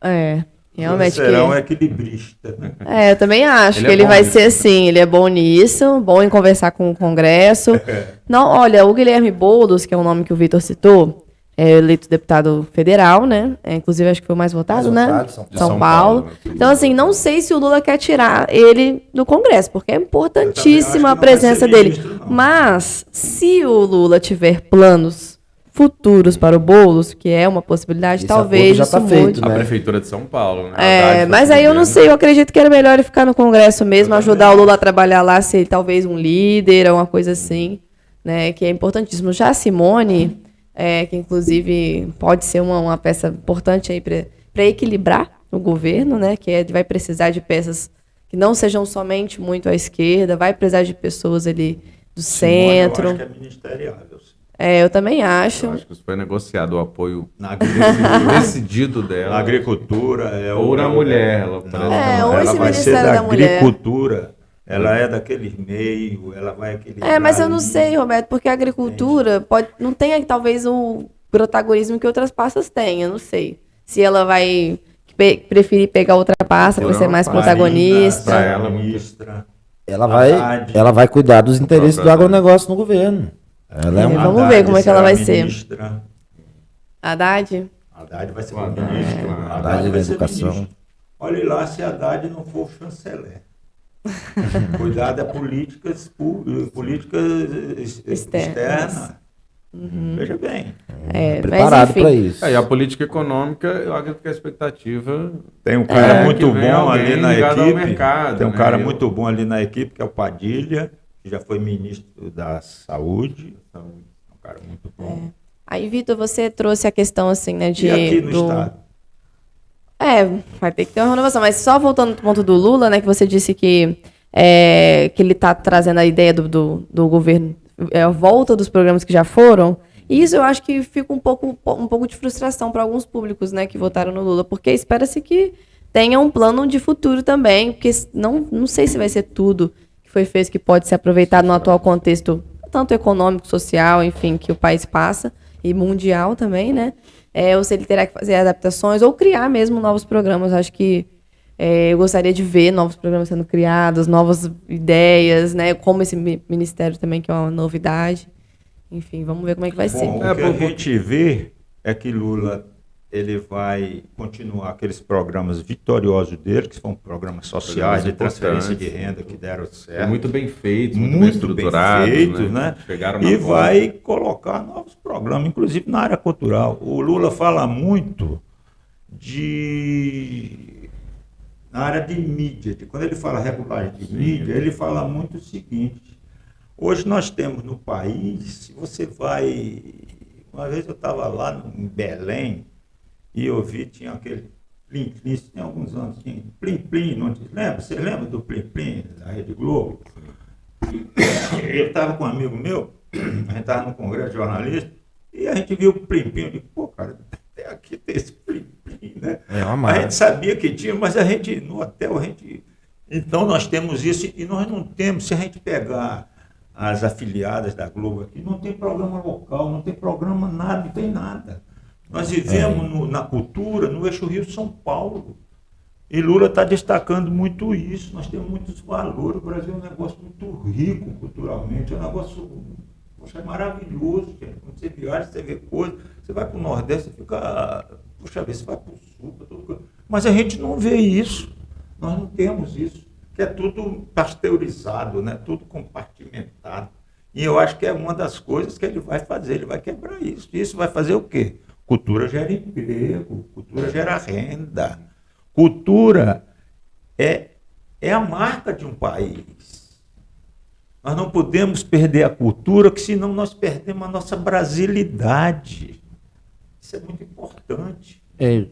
É, realmente. Será que... um equilibrista. Né? [laughs] É, eu também acho ele que é ele vai nisso. ser assim, ele é bom nisso, bom em conversar com o Congresso. [laughs] Não, olha, o Guilherme Boulos, que é o nome que o Vitor citou, é eleito deputado federal, né? É, inclusive, acho que foi o mais votado, mais né? Votado, São, São, São Paulo. Paulo. Então, assim, não sei se o Lula quer tirar ele do Congresso, porque é importantíssima a presença dele. Ministro, Mas, se o Lula tiver planos futuros para o Boulos, que é uma possibilidade, Esse talvez já está feito, né? A prefeitura de São Paulo, né? É, mas aí eu não sei, eu acredito que era melhor ele ficar no Congresso mesmo, ajudar o Lula a trabalhar lá, ser talvez um líder, alguma coisa assim, né? Que é importantíssimo. Já a Simone é, que inclusive pode ser uma, uma peça importante aí para equilibrar o governo, né? Que é, vai precisar de peças que não sejam somente muito à esquerda, vai precisar de pessoas ali do Simone, centro. Eu acho que é ministeriável. É, eu também acho. Eu acho que isso foi negociado o apoio na decidido dela. Na agricultura. É ou na mulher. Ela, não, é, ou ela vai ser da, da agricultura. Ela é daqueles meios, ela vai aquele. É, mas eu não sei, Roberto, porque a agricultura pode, não tem talvez o protagonismo que outras pastas têm, eu não sei. Se ela vai pe preferir pegar outra pasta para ser mais protagonista. ela, ministra. Ela vai, ela vai cuidar dos interesses do agronegócio no governo. Ela é, é uma vamos ver como é que ela vai ministra. ser. Haddad? Haddad vai ser ministro. Haddad, Haddad vai ser educação. Ministro. Olhe lá se Haddad não for chanceler. [laughs] Cuidar das políticas, políticas externas. externas. Uhum. Veja bem. É, preparado para isso. É, e a política econômica, eu acredito que a expectativa. Tem um cara é, muito bom ali na equipe. Mercado, tem um né? cara eu... muito bom ali na equipe, que é o Padilha, que já foi ministro da Saúde. É um cara muito bom. É. Aí, Vitor, você trouxe a questão assim, né, de. E aqui no do... Estado? É, vai ter que ter uma renovação. Mas só voltando pro ponto do Lula, né, que você disse que, é, que ele está trazendo a ideia do, do, do governo, é, a volta dos programas que já foram. Isso eu acho que fica um pouco, um pouco de frustração para alguns públicos né, que votaram no Lula, porque espera-se que tenha um plano de futuro também, porque não, não sei se vai ser tudo que foi feito que pode ser aproveitado no atual contexto, tanto econômico, social, enfim, que o país passa, e mundial também, né? É, ou se ele terá que fazer adaptações ou criar mesmo novos programas. Acho que é, eu gostaria de ver novos programas sendo criados, novas ideias, né? Como esse ministério também, que é uma novidade. Enfim, vamos ver como é que vai Bom, ser. O que a gente vê é que Lula ele vai continuar aqueles programas vitoriosos dele, que são programas sociais de transferência de renda que deram certo. Muito bem feitos, muito, muito bem estruturados. Bem feitos, né? né? E vai colocar novos programas, inclusive na área cultural. O Lula fala muito de na área de mídia. Quando ele fala regulagem de mídia, ele fala muito o seguinte. Hoje nós temos no país, se você vai. Uma vez eu estava lá em Belém, e eu vi, tinha aquele Plim Plim, isso tem alguns anos, tinha Plim Plim, não te lembra? Você lembra do Plim Plim, da Rede Globo? Eu estava com um amigo meu, a gente estava no congresso de jornalista, e a gente viu o Plim Plim, eu digo, pô, cara, até aqui tem esse Plim Plim, né? É a gente sabia que tinha, mas a gente, no hotel, a gente... Então nós temos isso, e nós não temos, se a gente pegar as afiliadas da Globo aqui, não tem programa local, não tem programa nada, não tem nada. Nós vivemos é. no, na cultura no eixo Rio-São Paulo. E Lula está destacando muito isso. Nós temos muitos valores. O Brasil é um negócio muito rico culturalmente. É um negócio poxa, é maravilhoso. Gente. Quando você viaja, você vê coisas. Você vai para o Nordeste, você fica. Puxa vida, você vai para o Sul. Tudo... Mas a gente não vê isso. Nós não temos isso. Que é tudo pasteurizado, né? tudo compartimentado. E eu acho que é uma das coisas que ele vai fazer. Ele vai quebrar isso. Isso vai fazer o quê? Cultura gera emprego, cultura gera renda. Cultura é, é a marca de um país. Nós não podemos perder a cultura, que senão nós perdemos a nossa brasilidade. Isso é muito importante. É,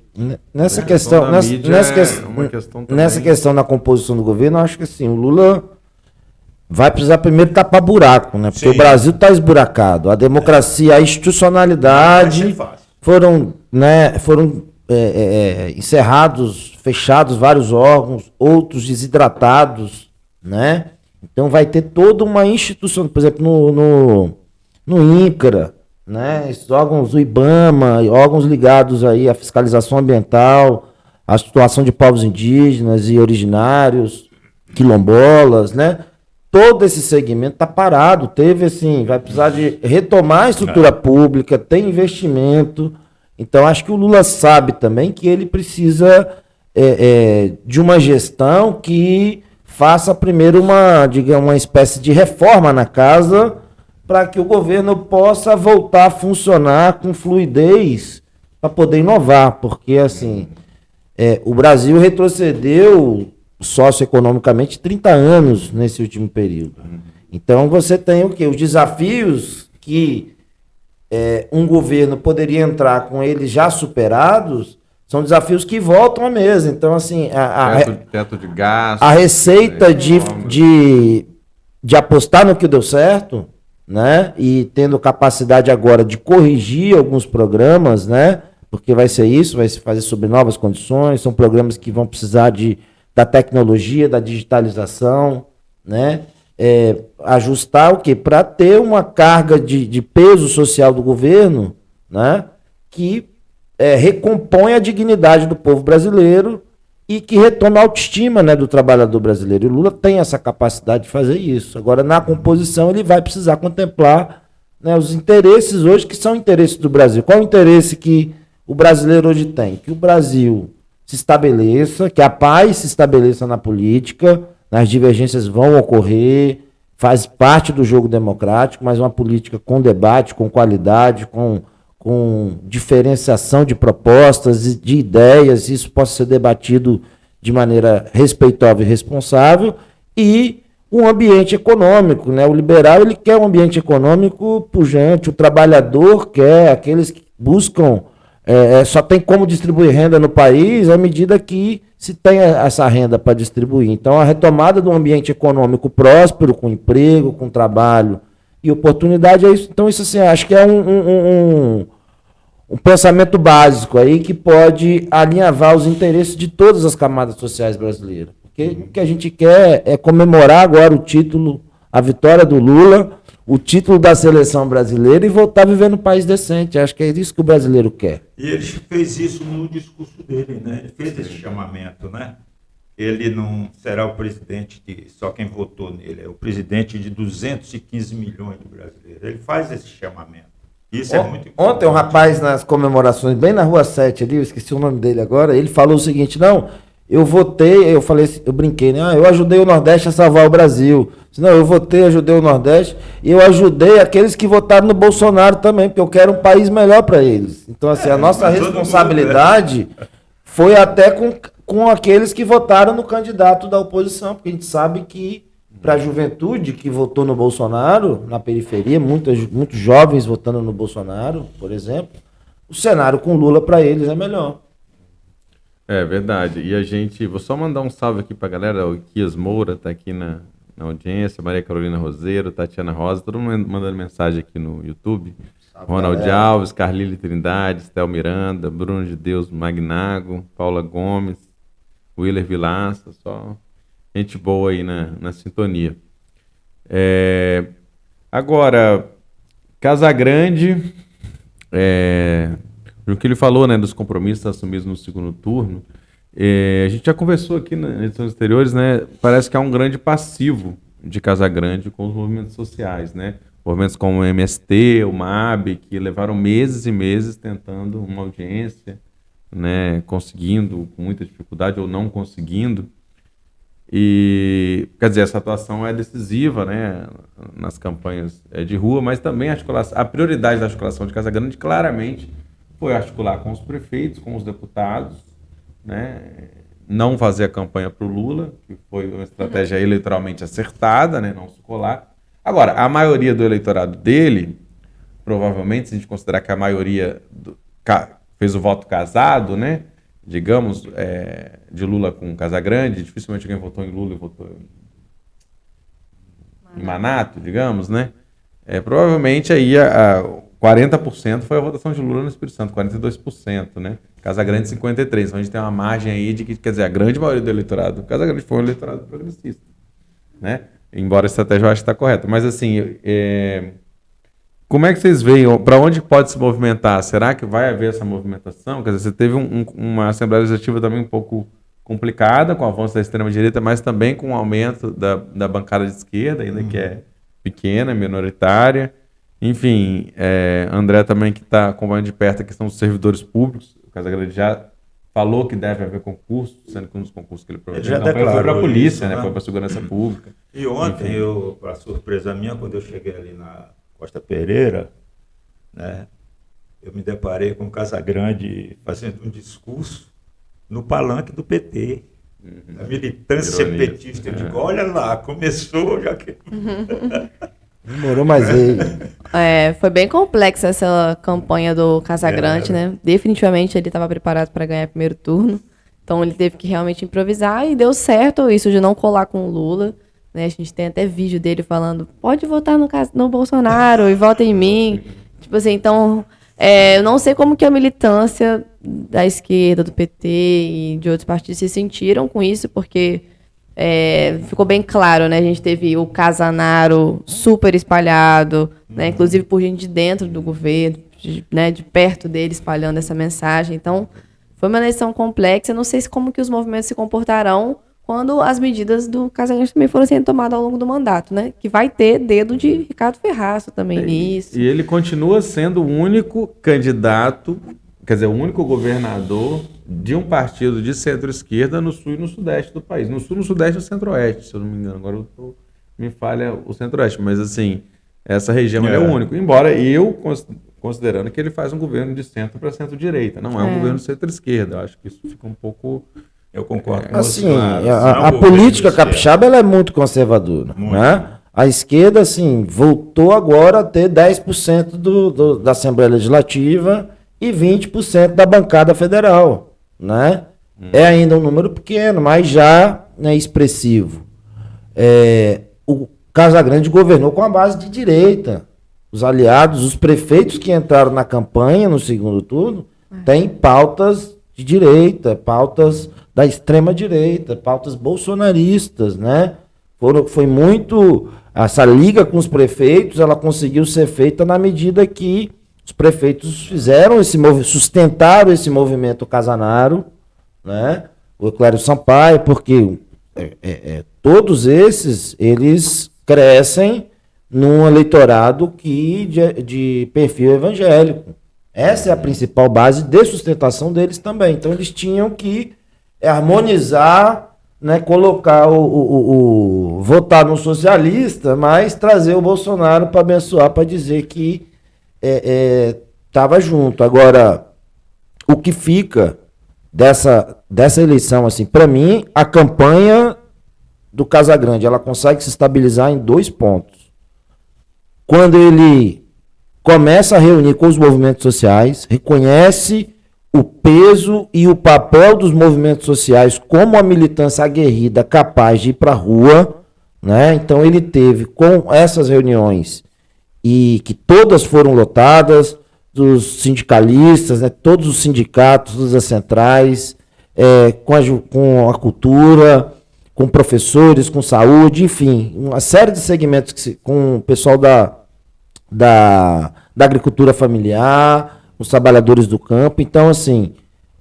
nessa, é, questão, nessa, nessa, é questão nessa questão da composição do governo, eu acho que assim, o Lula vai precisar primeiro tapar buraco, né? Porque Sim. o Brasil está esburacado. A democracia, a institucionalidade foram, né, foram é, é, é, encerrados, fechados vários órgãos, outros desidratados, né? Então vai ter toda uma instituição, por exemplo, no, no, no INCRA, né? Esses órgãos do IBAMA, órgãos ligados aí à fiscalização ambiental, à situação de povos indígenas e originários, quilombolas, né? Todo esse segmento está parado, teve assim, vai precisar de retomar a estrutura é. pública, tem investimento. Então acho que o Lula sabe também que ele precisa é, é, de uma gestão que faça primeiro uma, digamos, uma espécie de reforma na casa para que o governo possa voltar a funcionar com fluidez para poder inovar, porque assim é, o Brasil retrocedeu socioeconomicamente 30 anos nesse último período. Então você tem o que? Os desafios que é, um governo poderia entrar com eles já superados são desafios que voltam à mesa. Então, assim, a, a teto, teto de gasto, a receita né, de, de, de apostar no que deu certo, né? E tendo capacidade agora de corrigir alguns programas, né? Porque vai ser isso, vai se fazer sob novas condições, são programas que vão precisar de, da tecnologia, da digitalização, né? É, ajustar o quê? Para ter uma carga de, de peso social do governo, né? Que é, recompõe a dignidade do povo brasileiro e que retoma a autoestima né, do trabalhador brasileiro. E Lula tem essa capacidade de fazer isso. Agora, na composição, ele vai precisar contemplar né, os interesses hoje que são interesses do Brasil. Qual o interesse que o brasileiro hoje tem? Que o Brasil se estabeleça, que a paz se estabeleça na política, as divergências vão ocorrer, faz parte do jogo democrático, mas uma política com debate, com qualidade, com com diferenciação de propostas e de ideias, isso possa ser debatido de maneira respeitosa e responsável, e um ambiente econômico, né? O liberal ele quer um ambiente econômico pujante, o trabalhador quer, aqueles que buscam é, é só tem como distribuir renda no país à medida que se tem essa renda para distribuir. Então, a retomada de um ambiente econômico próspero, com emprego, com trabalho, e oportunidade é isso. Então, isso assim, acho que é um, um, um, um pensamento básico aí que pode alinhavar os interesses de todas as camadas sociais brasileiras. Porque o que a gente quer é comemorar agora o título, a vitória do Lula, o título da seleção brasileira e voltar a viver no país decente. Acho que é isso que o brasileiro quer. E ele fez isso no discurso dele, né? Ele fez esse chamamento, né? ele não será o presidente de só quem votou nele, é o presidente de 215 milhões de brasileiros. Ele faz esse chamamento. Isso é muito importante. Ontem um rapaz nas comemorações, bem na rua 7 ali, eu esqueci o nome dele agora, ele falou o seguinte, não, eu votei, eu falei, eu brinquei, né? Ah, eu ajudei o Nordeste a salvar o Brasil. Não, eu votei, ajudei o Nordeste e eu ajudei aqueles que votaram no Bolsonaro também, porque eu quero um país melhor para eles. Então, assim, é, a nossa responsabilidade mundo, né? foi até com com aqueles que votaram no candidato da oposição, porque a gente sabe que para a juventude que votou no Bolsonaro, na periferia, muitos, muitos jovens votando no Bolsonaro, por exemplo, o cenário com Lula para eles é melhor. É verdade. E a gente, vou só mandar um salve aqui para a galera. O Kias Moura está aqui na, na audiência, Maria Carolina Roseiro, Tatiana Rosa, todo mundo mandando mensagem aqui no YouTube. Ronald Alves, Carlile Trindade, Estel Miranda, Bruno de Deus Magnago, Paula Gomes, Willer Vilaça, só gente boa aí na, na sintonia. É, agora, Casagrande, é, o que ele falou né, dos compromissos assumidos no segundo turno, é, a gente já conversou aqui nas edições anteriores, né? Parece que há um grande passivo de Casagrande com os movimentos sociais, né? Movimentos como o MST, o MAB, que levaram meses e meses tentando uma audiência, né, conseguindo com muita dificuldade ou não conseguindo. E, quer dizer, essa atuação é decisiva né, nas campanhas é, de rua, mas também a, a prioridade da articulação de Casa Grande claramente foi articular com os prefeitos, com os deputados, né, não fazer a campanha para o Lula, que foi uma estratégia eleitoralmente acertada, né, não se colar, Agora, a maioria do eleitorado dele, provavelmente, se a gente considerar que a maioria do, fez o voto casado, né? Digamos, é, de Lula com Casagrande, dificilmente alguém votou em Lula e votou em Manato, digamos, né? É, provavelmente aí a, a 40% foi a votação de Lula no Espírito Santo, 42%, né? Casa Grande 53. Então a gente tem uma margem aí de que, quer dizer, a grande maioria do eleitorado, Casa Grande foi um eleitorado progressista, né? Embora a estratégia eu acho que está correta. Mas assim, é... como é que vocês veem, para onde pode se movimentar? Será que vai haver essa movimentação? Quer dizer, você teve um, um, uma Assembleia Legislativa também um pouco complicada com o avanço da extrema-direita, mas também com o aumento da, da bancada de esquerda, ainda uhum. que é pequena, minoritária. Enfim, é, André também que está acompanhando de perto a questão dos servidores públicos. O Casagrande já falou que deve haver concurso, sendo que um dos concursos que ele prometeu então, foi para a polícia, isso, né? né? foi para a segurança pública. E ontem, eu, para surpresa minha, quando eu cheguei ali na Costa Pereira, né, eu me deparei com o Casagrande fazendo um discurso no palanque do PT. Uhum. A militância Ironia. petista. Eu digo, olha lá, começou já que. [laughs] Demorou mais [laughs] ele. É, foi bem complexa essa campanha do Casagrande, é. né? Definitivamente ele estava preparado para ganhar o primeiro turno. Então ele teve que realmente improvisar e deu certo isso de não colar com o Lula. Né? A gente tem até vídeo dele falando: pode votar no, no Bolsonaro e vota em mim. tipo assim, então. É, eu não sei como que a militância da esquerda, do PT e de outros partidos se sentiram com isso, porque é, ficou bem claro, né? A gente teve o Casanaro super espalhado, né? Uhum. inclusive por gente de dentro do governo, de, né? de perto dele espalhando essa mensagem. Então, foi uma eleição complexa. Eu não sei como que os movimentos se comportarão quando as medidas do Casagrande também foram sendo tomadas ao longo do mandato, né? Que vai ter dedo de Ricardo Ferraço também nisso. E ele continua sendo o único candidato quer dizer, o único governador de um partido de centro-esquerda no sul e no sudeste do país. No sul, no sudeste e no centro-oeste, se eu não me engano. Agora eu tô, me falha o centro-oeste, mas assim, essa região é. é o único. Embora eu, considerando que ele faz um governo de centro para centro-direita, não é, é um governo de centro-esquerda. Acho que isso fica um pouco. Eu concordo com Assim, você, a, a política capixaba ela é muito conservadora. Muito. Né? A esquerda, assim, voltou agora a ter 10% do, do, da Assembleia Legislativa e 20% da bancada federal, né? Hum. É ainda um número pequeno, mas já né, expressivo. É, o Casagrande governou com a base de direita. Os aliados, os prefeitos que entraram na campanha no segundo turno, é. têm pautas de direita, pautas da extrema direita, pautas bolsonaristas, né? Foram, foi muito essa liga com os prefeitos, ela conseguiu ser feita na medida que os prefeitos fizeram esse movimento, sustentaram esse movimento Casanaro, né? O Eclério Sampaio, porque é, é, é, todos esses, eles crescem num eleitorado que de, de, perfil evangélico. Essa é a principal base de sustentação deles também. Então eles tinham que harmonizar, né, colocar o, o, o, o votar no socialista, mas trazer o Bolsonaro para abençoar, para dizer que estava é, é, junto. Agora, o que fica dessa, dessa eleição, assim, para mim, a campanha do Casagrande, ela consegue se estabilizar em dois pontos. Quando ele começa a reunir com os movimentos sociais, reconhece o peso e o papel dos movimentos sociais como a militância aguerrida capaz de ir para a rua, né? Então ele teve com essas reuniões e que todas foram lotadas, dos sindicalistas, né, todos os sindicatos, todas as centrais, é, com, a, com a cultura, com professores, com saúde, enfim, uma série de segmentos que se, com o pessoal da, da, da agricultura familiar, os trabalhadores do campo. Então, assim,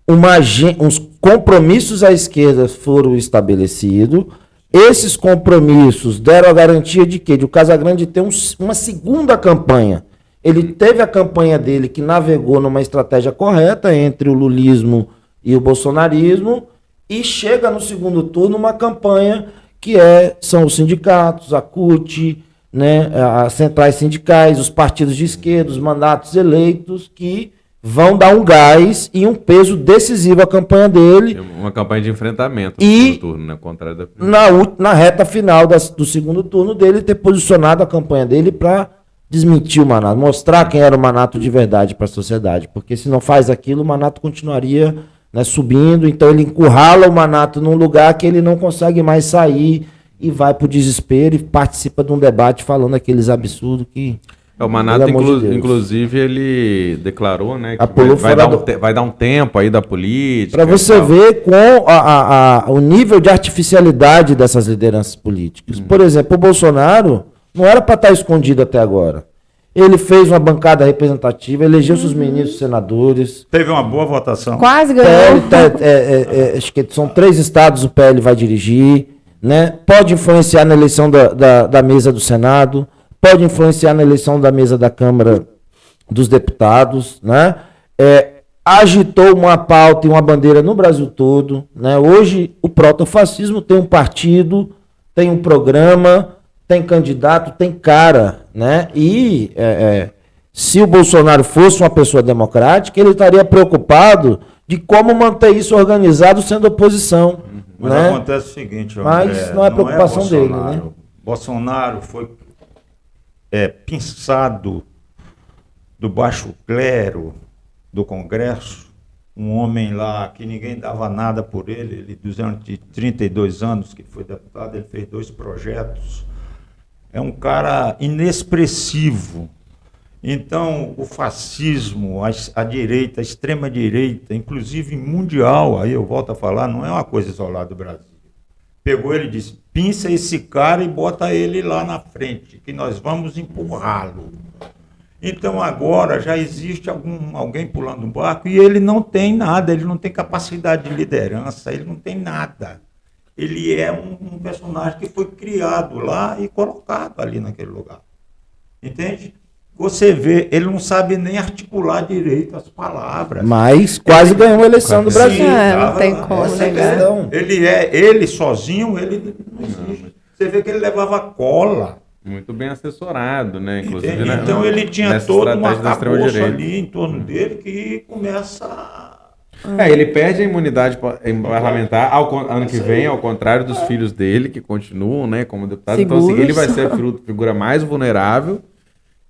uma, uns compromissos à esquerda foram estabelecidos esses compromissos deram a garantia de quê? De o Casagrande ter um, uma segunda campanha. Ele teve a campanha dele que navegou numa estratégia correta entre o lulismo e o bolsonarismo e chega no segundo turno uma campanha que é são os sindicatos, a CUT, né, as centrais sindicais, os partidos de esquerda, os mandatos eleitos que vão dar um gás e um peso decisivo à campanha dele. Uma campanha de enfrentamento no e, segundo turno, né? Contrário da na, na reta final das, do segundo turno dele, ter posicionado a campanha dele para desmentir o Manato, mostrar quem era o Manato de verdade para a sociedade. Porque se não faz aquilo, o Manato continuaria né, subindo, então ele encurrala o Manato num lugar que ele não consegue mais sair e vai para o desespero e participa de um debate falando aqueles absurdos que. É, o Manato, inclu de inclusive, ele declarou né, que vai, vai, dar um vai, dar um tempo aí da política. Para você ver com a, a, a, o nível de artificialidade dessas lideranças políticas. Hum. Por exemplo, o Bolsonaro não era para estar tá escondido até agora. Ele fez uma bancada representativa, elegeu uhum. seus ministros senadores. Teve uma boa votação. Quase ganhou. PL, é, é, é, acho que são três estados o PL vai dirigir. Né? Pode influenciar na eleição da, da, da mesa do Senado, pode influenciar na eleição da mesa da Câmara dos Deputados. Né? É, agitou uma pauta e uma bandeira no Brasil todo. Né? Hoje, o protofascismo tem um partido, tem um programa tem candidato, tem cara, né? E é, é, se o Bolsonaro fosse uma pessoa democrática, ele estaria preocupado de como manter isso organizado sendo oposição. Mas né? acontece o seguinte, Mas não é preocupação não é dele, né? Bolsonaro foi é, pensado do baixo clero do Congresso, um homem lá que ninguém dava nada por ele, ele durante 32 anos que foi deputado, ele fez dois projetos é um cara inexpressivo. Então, o fascismo, a, a direita, a extrema-direita, inclusive mundial, aí eu volto a falar, não é uma coisa isolada do Brasil. Pegou ele e disse: pinça esse cara e bota ele lá na frente, que nós vamos empurrá-lo. Então agora já existe algum, alguém pulando um barco e ele não tem nada, ele não tem capacidade de liderança, ele não tem nada ele é um, um, personagem que foi criado lá e colocado ali naquele lugar. Entende? Você vê, ele não sabe nem articular direito as palavras. Mas quase ele, ganhou a eleição do Brasil. É, não tem como é Ele é, ele sozinho, ele não existe. Você vê que ele levava cola. Muito bem assessorado, né? Inclusive, né? Então ele tinha todo uma arcabouço ali em torno dele que começa é, ele perde a imunidade parlamentar ao, ano que vem, ao contrário dos filhos dele, que continuam, né, como deputado. Seguros. Então, assim, ele vai ser a figura mais vulnerável.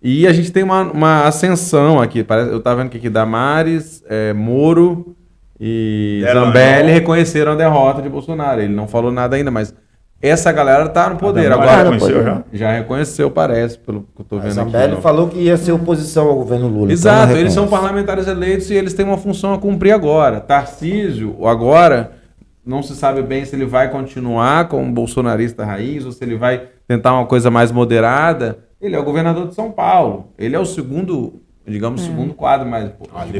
E a gente tem uma, uma ascensão aqui. Parece, eu estava vendo que aqui Damares, é, Moro e Zambelli reconheceram a derrota de Bolsonaro. Ele não falou nada ainda, mas essa galera está no poder. Agora já reconheceu, já? já reconheceu, parece, pelo que eu estou vendo aqui. Zambelli falou que ia ser oposição ao governo Lula. Então Exato, então eles são parlamentares eleitos e eles têm uma função a cumprir agora. Tarcísio, agora, não se sabe bem se ele vai continuar como bolsonarista raiz ou se ele vai tentar uma coisa mais moderada. Ele é o governador de São Paulo. Ele é o segundo, digamos, é. segundo quadro mais.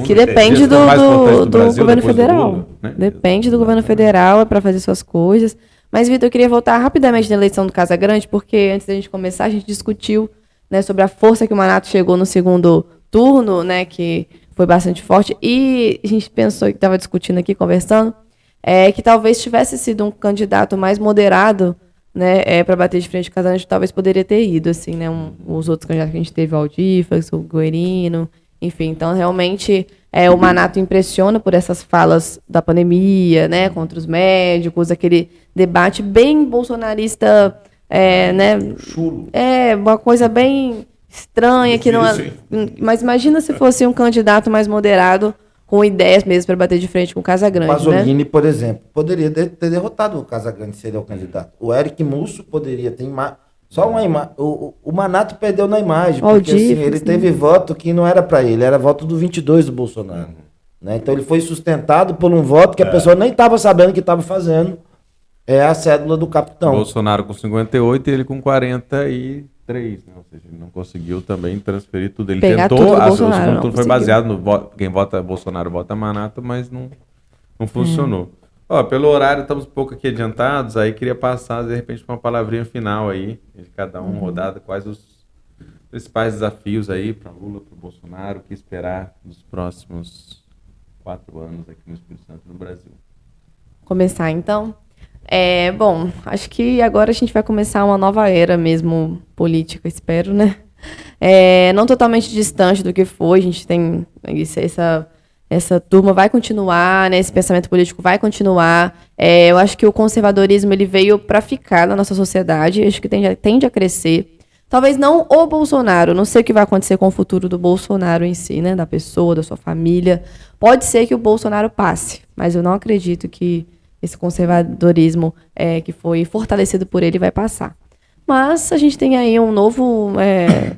Que depende do, do, do, do governo federal. Do Lula, né? Depende do governo federal, é para fazer suas coisas. Mas, Vitor, eu queria voltar rapidamente na eleição do Casa Grande, porque antes da gente começar, a gente discutiu né, sobre a força que o Manato chegou no segundo turno, né, que foi bastante forte. E a gente pensou, que estava discutindo aqui, conversando, é, que talvez tivesse sido um candidato mais moderado né, é, para bater de frente com o Grande, talvez poderia ter ido, assim, né, um, os outros candidatos que a gente teve, o Aldifax, o Guerino, enfim. Então, realmente, é, o Manato impressiona por essas falas da pandemia, né, contra os médicos, aquele debate bem bolsonarista, é, né, Chulo. é uma coisa bem estranha que não, é, mas imagina se fosse um candidato mais moderado com ideias mesmo para bater de frente com o Casagrande, Pasolini, né? por exemplo, poderia ter derrotado o Casagrande se ele é o candidato. O Eric Musso poderia ter só uma imagem. O, o Manato perdeu na imagem, porque assim, ele né? teve voto que não era para ele, era voto do 22 do Bolsonaro. Uhum. Né? Então ele foi sustentado por um voto que a é. pessoa nem estava sabendo que estava fazendo. É a cédula do capitão. Bolsonaro com 58 e ele com 43. Né? Ou seja, ele não conseguiu também transferir tudo. Ele Pegar tentou, a, o segundo turno foi baseado no voto. Quem vota Bolsonaro vota Manato, mas não, não funcionou. Ó, pelo horário estamos um pouco aqui adiantados, aí queria passar de repente uma palavrinha final aí, de cada um, uhum. rodada, quais os principais desafios aí para Lula, para Bolsonaro, o que esperar nos próximos quatro anos aqui no Espírito Santo no Brasil. Começar então? É, bom, acho que agora a gente vai começar uma nova era mesmo política, espero, né? é, não totalmente distante do que foi. A gente tem essa, essa turma vai continuar, né? Esse pensamento político vai continuar. É, eu acho que o conservadorismo ele veio para ficar na nossa sociedade. Acho que tende, tende a crescer. Talvez não o Bolsonaro. Não sei o que vai acontecer com o futuro do Bolsonaro em si, né? Da pessoa, da sua família. Pode ser que o Bolsonaro passe, mas eu não acredito que esse conservadorismo é, que foi fortalecido por ele vai passar. Mas a gente tem aí um novo, é,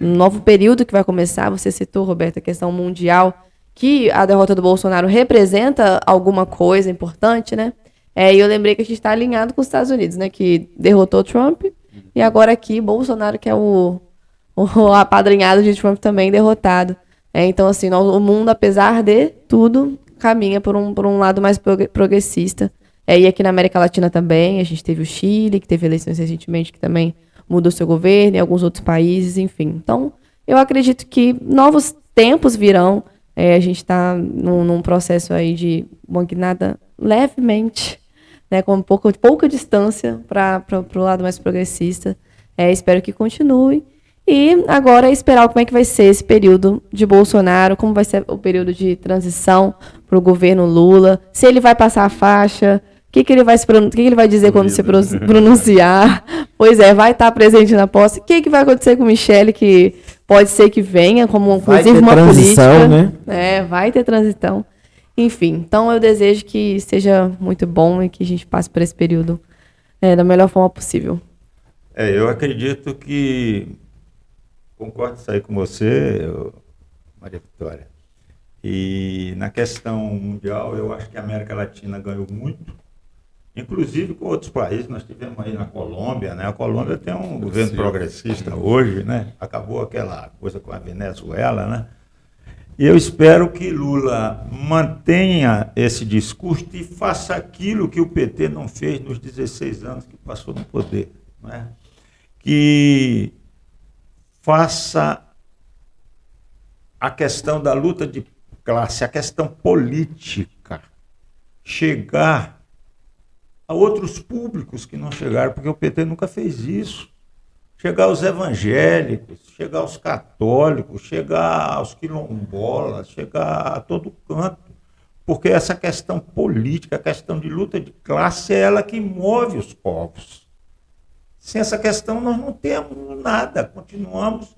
um novo período que vai começar. Você citou, Roberto, a questão mundial, que a derrota do Bolsonaro representa alguma coisa importante, né? É, e eu lembrei que a gente está alinhado com os Estados Unidos, né? Que derrotou Trump. E agora aqui, Bolsonaro, que é o, o apadrinhado de Trump também derrotado. É, então, assim, o mundo, apesar de tudo, caminha por um, por um lado mais progressista. É, e aqui na América Latina também, a gente teve o Chile, que teve eleições recentemente, que também mudou seu governo, e alguns outros países, enfim. Então, eu acredito que novos tempos virão. É, a gente está num, num, processo aí de uma guinada levemente, né, com pouca, pouca distância para o lado mais progressista. É, espero que continue. E agora é esperar como é que vai ser esse período de Bolsonaro, como vai ser o período de transição para o governo Lula, se ele vai passar a faixa, que, que ele vai se que, que ele vai dizer quando se pronunciar? pois é, vai estar presente na posse. O que, que vai acontecer com Michele, que pode ser que venha, como inclusive uma política. Né? É, vai ter transição. Enfim, então eu desejo que seja muito bom e que a gente passe por esse período é, da melhor forma possível. É, eu acredito que concordo isso aí com você, Maria Vitória. E na questão mundial, eu acho que a América Latina ganhou muito inclusive com outros países. Nós tivemos aí na Colômbia, né? A Colômbia tem um governo progressista hoje, né? Acabou aquela coisa com a Venezuela, né? E eu espero que Lula mantenha esse discurso e faça aquilo que o PT não fez nos 16 anos que passou no poder. Né? Que faça a questão da luta de classe, a questão política, chegar a outros públicos que não chegaram, porque o PT nunca fez isso. Chegar aos evangélicos, chegar aos católicos, chegar aos quilombolas, chegar a todo canto. Porque essa questão política, a questão de luta de classe, é ela que move os povos. Sem essa questão, nós não temos nada. Continuamos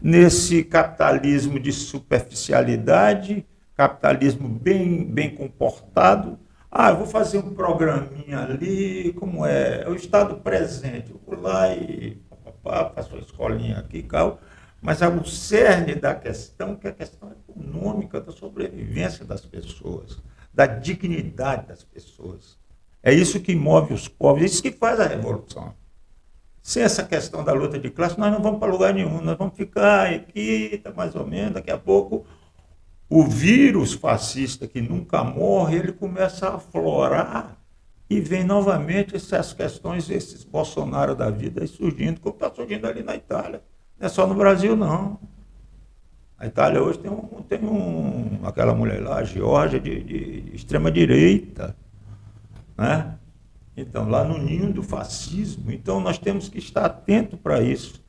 nesse capitalismo de superficialidade, capitalismo bem, bem comportado, ah, eu vou fazer um programinha ali, como é? É o estado presente. Eu vou lá e papá, faço a escolinha aqui e tal. Mas é o cerne da questão, que é a questão econômica, da sobrevivência das pessoas, da dignidade das pessoas. É isso que move os povos, é isso que faz a revolução. Sem essa questão da luta de classe, nós não vamos para lugar nenhum, nós vamos ficar aqui, tá mais ou menos, daqui a pouco o vírus fascista que nunca morre, ele começa a aflorar e vem novamente essas questões, esses Bolsonaro da vida surgindo, como está surgindo ali na Itália. Não é só no Brasil, não. A Itália hoje tem, um, tem um, aquela mulher lá, a Georgia, de, de extrema-direita. Né? Então, lá no ninho do fascismo. Então, nós temos que estar atento para isso.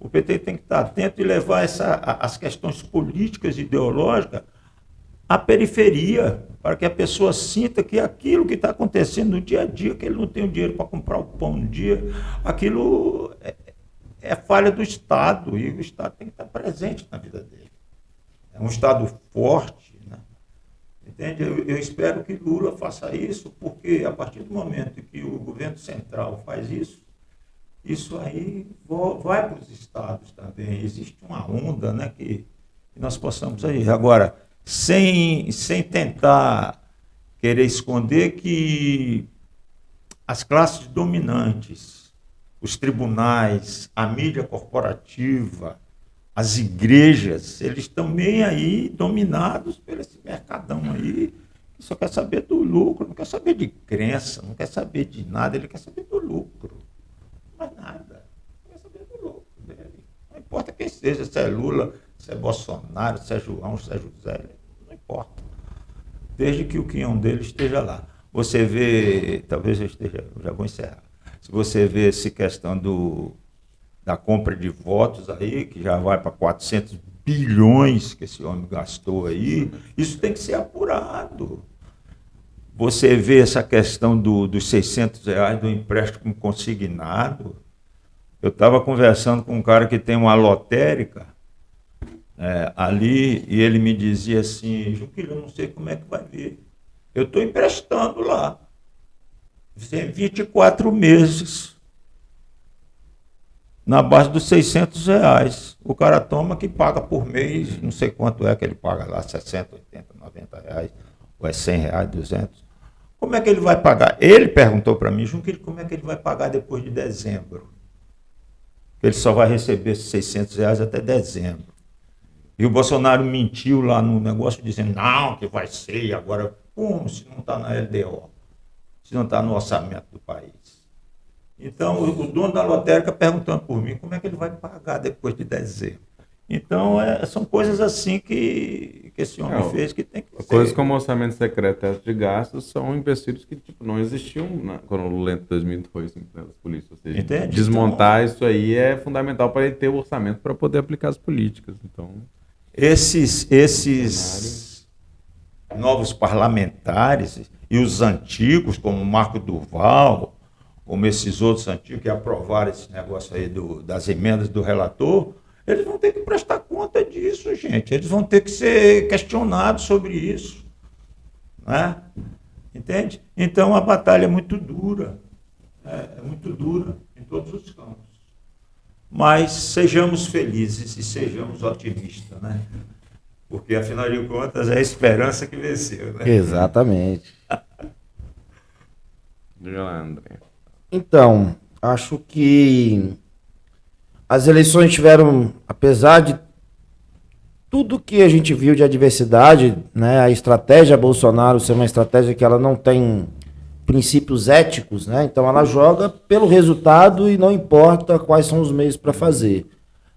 O PT tem que estar atento e levar essa, as questões políticas e ideológicas à periferia, para que a pessoa sinta que aquilo que está acontecendo no dia a dia, que ele não tem o dinheiro para comprar o pão no dia, aquilo é, é falha do Estado, e o Estado tem que estar presente na vida dele. É um Estado forte? Entende? Eu, eu, espero que Lula faça isso, porque a partir do momento que o governo central faz isso, isso aí vai para os estados também. Existe uma onda né, que, que nós possamos aí. Agora, sem, sem tentar querer esconder que as classes dominantes, os tribunais, a mídia corporativa, as igrejas, eles também aí dominados por esse mercadão aí, que só quer saber do lucro, não quer saber de crença, não quer saber de nada, ele quer saber do lucro mais nada. Quer saber do louco dele. Não importa quem seja, se é Lula, se é Bolsonaro, se é João, se é José, não importa. Desde que o quinhão dele esteja lá. Você vê, talvez eu esteja, eu já vou encerrar. Se você vê essa questão do, da compra de votos aí, que já vai para 400 bilhões que esse homem gastou aí, isso tem que ser apurado. Você vê essa questão do, dos 600 reais do empréstimo consignado. Eu estava conversando com um cara que tem uma lotérica é, ali e ele me dizia assim, Juquilho, eu não sei como é que vai vir. Eu estou emprestando lá. Tem 24 meses na base dos 600 reais. O cara toma que paga por mês, não sei quanto é que ele paga lá, 60, 80, 90 reais, ou é 100 reais, 200. Como é que ele vai pagar? Ele perguntou para mim, Junqueiro, como é que ele vai pagar depois de dezembro? Ele só vai receber 600 reais até dezembro. E o Bolsonaro mentiu lá no negócio, dizendo, não, que vai ser, agora, como se não está na LDO? Se não está no orçamento do país. Então, o, dono da lotérica perguntando por mim como é que ele vai pagar depois de dezembro. Então, é, são coisas assim que, que esse homem não, fez que tem que ser. Coisas como orçamento secreto de gastos são empecilhos que tipo, não existiam na, quando o Lula entrou em 2002 das polícias. Ou seja, Entende? desmontar então, isso aí é fundamental para ele ter o orçamento para poder aplicar as políticas. Então, esses, esses novos parlamentares e os antigos, como Marco Duval, como esses outros antigos que aprovaram esse negócio aí do, das emendas do relator, eles vão ter que prestar conta disso, gente. Eles vão ter que ser questionados sobre isso. Né? Entende? Então a batalha é muito dura. É, é muito dura em todos os campos. Mas sejamos felizes e sejamos otimistas, né? Porque afinal de contas é a esperança que venceu, né? Exatamente. [laughs] André. Então, acho que as eleições tiveram, apesar de tudo que a gente viu de adversidade, né, a estratégia Bolsonaro ser uma estratégia que ela não tem princípios éticos, né? Então ela joga pelo resultado e não importa quais são os meios para fazer.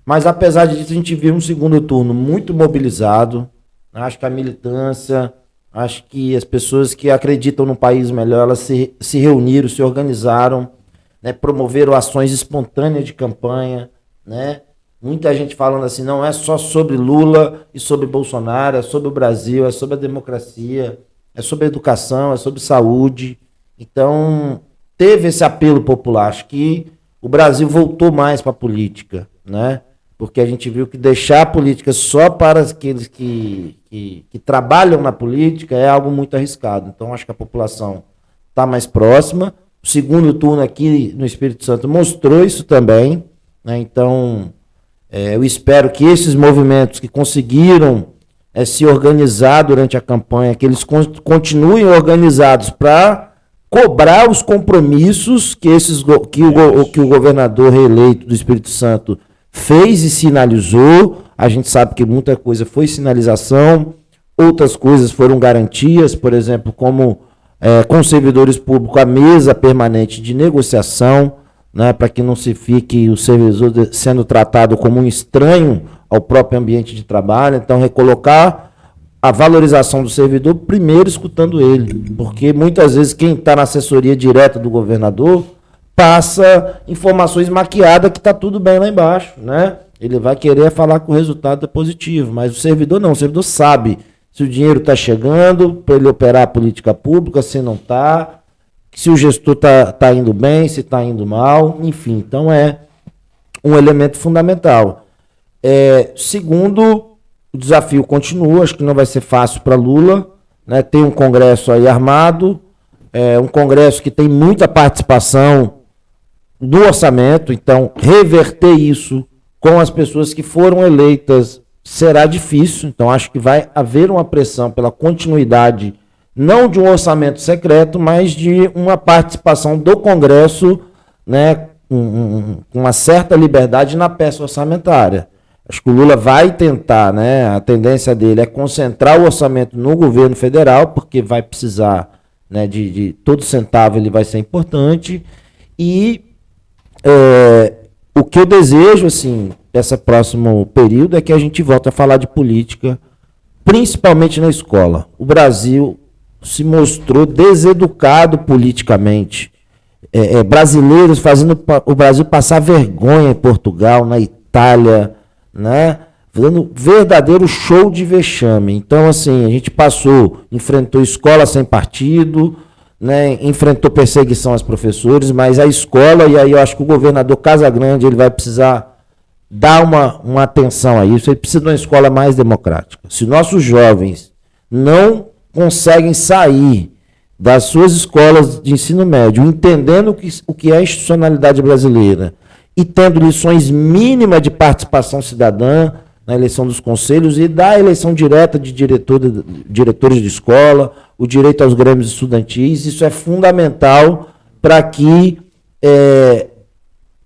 Mas apesar disso, a gente viu um segundo turno muito mobilizado. Acho que a militância, acho que as pessoas que acreditam no país melhor, elas se, se reuniram, se organizaram, né, promoveram ações espontâneas de campanha, né? Muita gente falando assim, não é só sobre Lula e sobre Bolsonaro, é sobre o Brasil, é sobre a democracia, é sobre educação, é sobre saúde. Então, teve esse apelo popular. Acho que o Brasil voltou mais para a política, né? Porque a gente viu que deixar a política só para aqueles que, que, que trabalham na política é algo muito arriscado. Então, acho que a população está mais próxima. O segundo turno aqui no Espírito Santo mostrou isso também. Né? Então, é, eu espero que esses movimentos que conseguiram é, se organizar durante a campanha, que eles con continuem organizados para cobrar os compromissos que, esses, que, o, que o governador reeleito do Espírito Santo fez e sinalizou. A gente sabe que muita coisa foi sinalização, outras coisas foram garantias, por exemplo, como é, com servidores públicos a mesa permanente de negociação né, para que não se fique o servidor sendo tratado como um estranho ao próprio ambiente de trabalho. Então, recolocar a valorização do servidor, primeiro escutando ele, porque muitas vezes quem está na assessoria direta do governador passa informações maquiadas que está tudo bem lá embaixo, né? Ele vai querer falar que o resultado é positivo, mas o servidor não, o servidor sabe se o dinheiro está chegando para ele operar a política pública, se não está, se o gestor está tá indo bem, se está indo mal, enfim. Então é um elemento fundamental. É, segundo, o desafio continua, acho que não vai ser fácil para Lula. Né? Tem um Congresso aí armado, é, um Congresso que tem muita participação do orçamento, então reverter isso com as pessoas que foram eleitas será difícil. Então acho que vai haver uma pressão pela continuidade não de um orçamento secreto, mas de uma participação do Congresso né, com, uma certa liberdade na peça orçamentária. Acho que o Lula vai tentar, né? A tendência dele é concentrar o orçamento no governo federal, porque vai precisar né, de, de todo centavo, ele vai ser importante. E é, o que eu desejo, assim, esse próximo período é que a gente volte a falar de política, principalmente na escola. O Brasil se mostrou deseducado politicamente. é, é, brasileiros fazendo o Brasil passar vergonha em Portugal, na Itália, né? Fazendo verdadeiro show de vexame. Então, assim, a gente passou, enfrentou escola sem partido, né? enfrentou perseguição aos professores, mas a escola, e aí eu acho que o governador Casagrande ele vai precisar dar uma, uma atenção a isso, ele precisa de uma escola mais democrática. Se nossos jovens não conseguem sair das suas escolas de ensino médio, entendendo o que, o que é a institucionalidade brasileira e tendo lições mínimas de participação cidadã na eleição dos conselhos e da eleição direta de diretor, diretores de escola, o direito aos grêmios estudantis, isso é fundamental para que eh,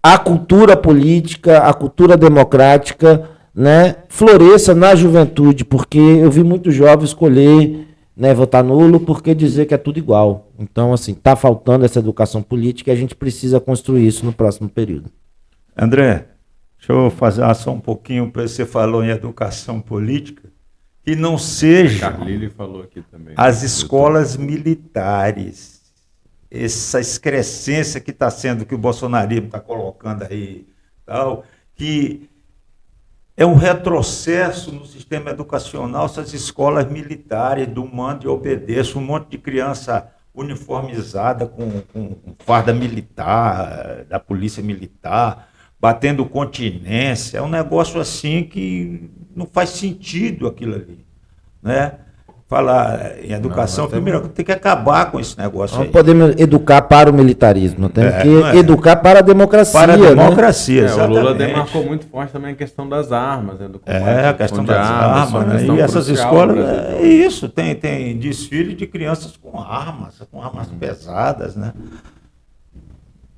a cultura política, a cultura democrática, né, floresça na juventude, porque eu vi muitos jovens escolher, né, votar nulo, porque dizer que é tudo igual. Então, assim, está faltando essa educação política e a gente precisa construir isso no próximo período. André, deixa eu fazer só um pouquinho, para você falou em educação política, que não seja Carlile falou aqui também. as escolas militares, essa excrescência que está sendo, que o bolsonarismo está colocando aí, tal, que é um retrocesso no sistema educacional, essas escolas militares do mando e obedeça, um monte de criança uniformizada com, com, com farda militar, da polícia militar, batendo continência, é um negócio assim que não faz sentido aquilo ali, né? Falar em educação, temos- primeiro tem que acabar com esse negócio Não aí. podemos educar para o militarismo, temos É, que não é. educar para a democracia. Para a né? democracia, É, o Lula demarcou muito forte também a questão das armas, né, do combate É, a questão das armas, uma né? questão E essas crucial escolas, é isso, tem, tem desfile de crianças com armas, com armas Uhum. pesadas, né?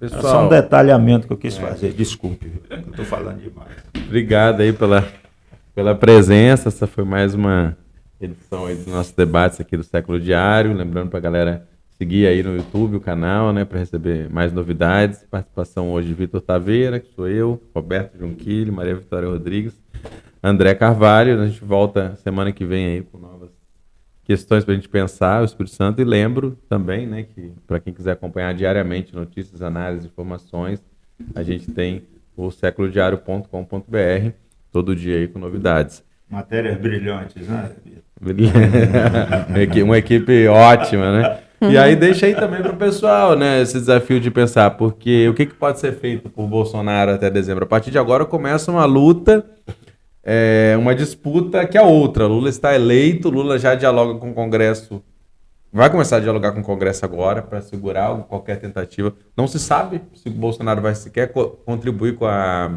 É só Pessoal, um detalhamento que eu quis fazer, desculpe, eu estou falando demais. obrigado aí pela, pela presença. Essa foi mais uma edição aí dos nossos debates aqui do Século Diário. Lembrando para a galera seguir aí no YouTube o canal, né, para receber mais novidades. Participação hoje de Vitor Taveira, que sou eu, Roberto Junquilho, Maria Vitória Rodrigues, André Carvalho. A gente volta semana que vem aí com novas questões para a gente pensar, o Espírito Santo. E lembro também, né, que para quem quiser acompanhar diariamente notícias, análises, informações, a gente tem o séculodiário.com.br, todo dia aí com novidades. Matérias brilhantes, né? [laughs] Uma equi- Uma equipe ótima, né? E aí deixa aí também para o pessoal, né, esse desafio de pensar, porque o que, que pode ser feito por Bolsonaro até dezembro? A partir de agora começa uma luta, é, uma disputa que é outra. Lula está eleito, Lula já dialoga com o Congresso, vai começar a dialogar com o Congresso agora para segurar qualquer tentativa. Não se sabe se o Bolsonaro vai sequer co- contribuir com a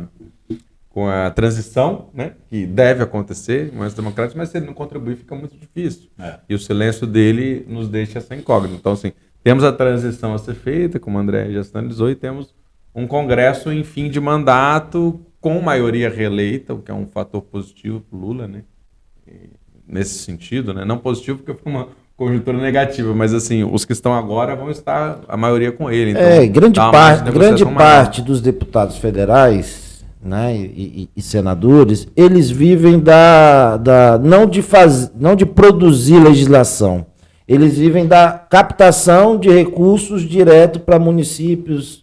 com a transição, né, que deve acontecer, mais democrático, mas se ele não contribuir fica muito difícil. É. E o silêncio dele nos deixa essa incógnita. Então, assim, temos a transição a ser feita, como o André já sinalizou, e temos um Congresso em fim de mandato com maioria reeleita, o que é um fator positivo para o Lula, né? E nesse sentido, né? Não positivo porque foi uma conjuntura negativa, mas assim, os que estão agora vão estar a maioria com ele. Então, é, grande, dá uma par- margem de grande maior. parte dos deputados federais né, e, e- e senadores, eles vivem da, da não, de faz, não de produzir legislação, eles vivem da captação de recursos direto para municípios,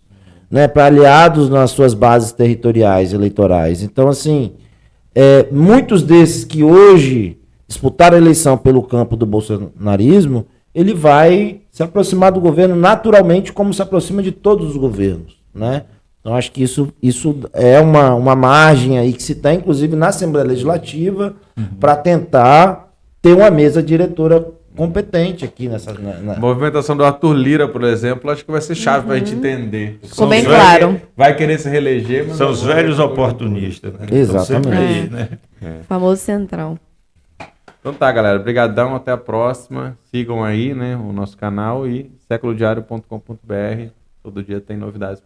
né, para aliados nas suas bases territoriais eleitorais. Então, assim, é, muitos desses que hoje disputaram a eleição pelo campo do bolsonarismo, ele vai se aproximar do governo naturalmente, como se aproxima de todos os governos, né? Então, acho que isso, isso é uma, uma margem aí que se tem, inclusive, na Assembleia Legislativa, para tentar ter uma mesa diretora competente aqui nessa. na- na- movimentação do Arthur Lira, por exemplo, acho que vai ser chave para a gente entender. Ficou São bem os claro. velhos- Vai querer se reeleger, mas São os vai- velhos oportunistas, né? Exatamente. Estão sempre aí, né? Famoso central. Então tá, galera. Obrigadão, até a próxima. Sigam aí, né, o nosso canal e séculodiário.com.br. Todo dia tem novidades.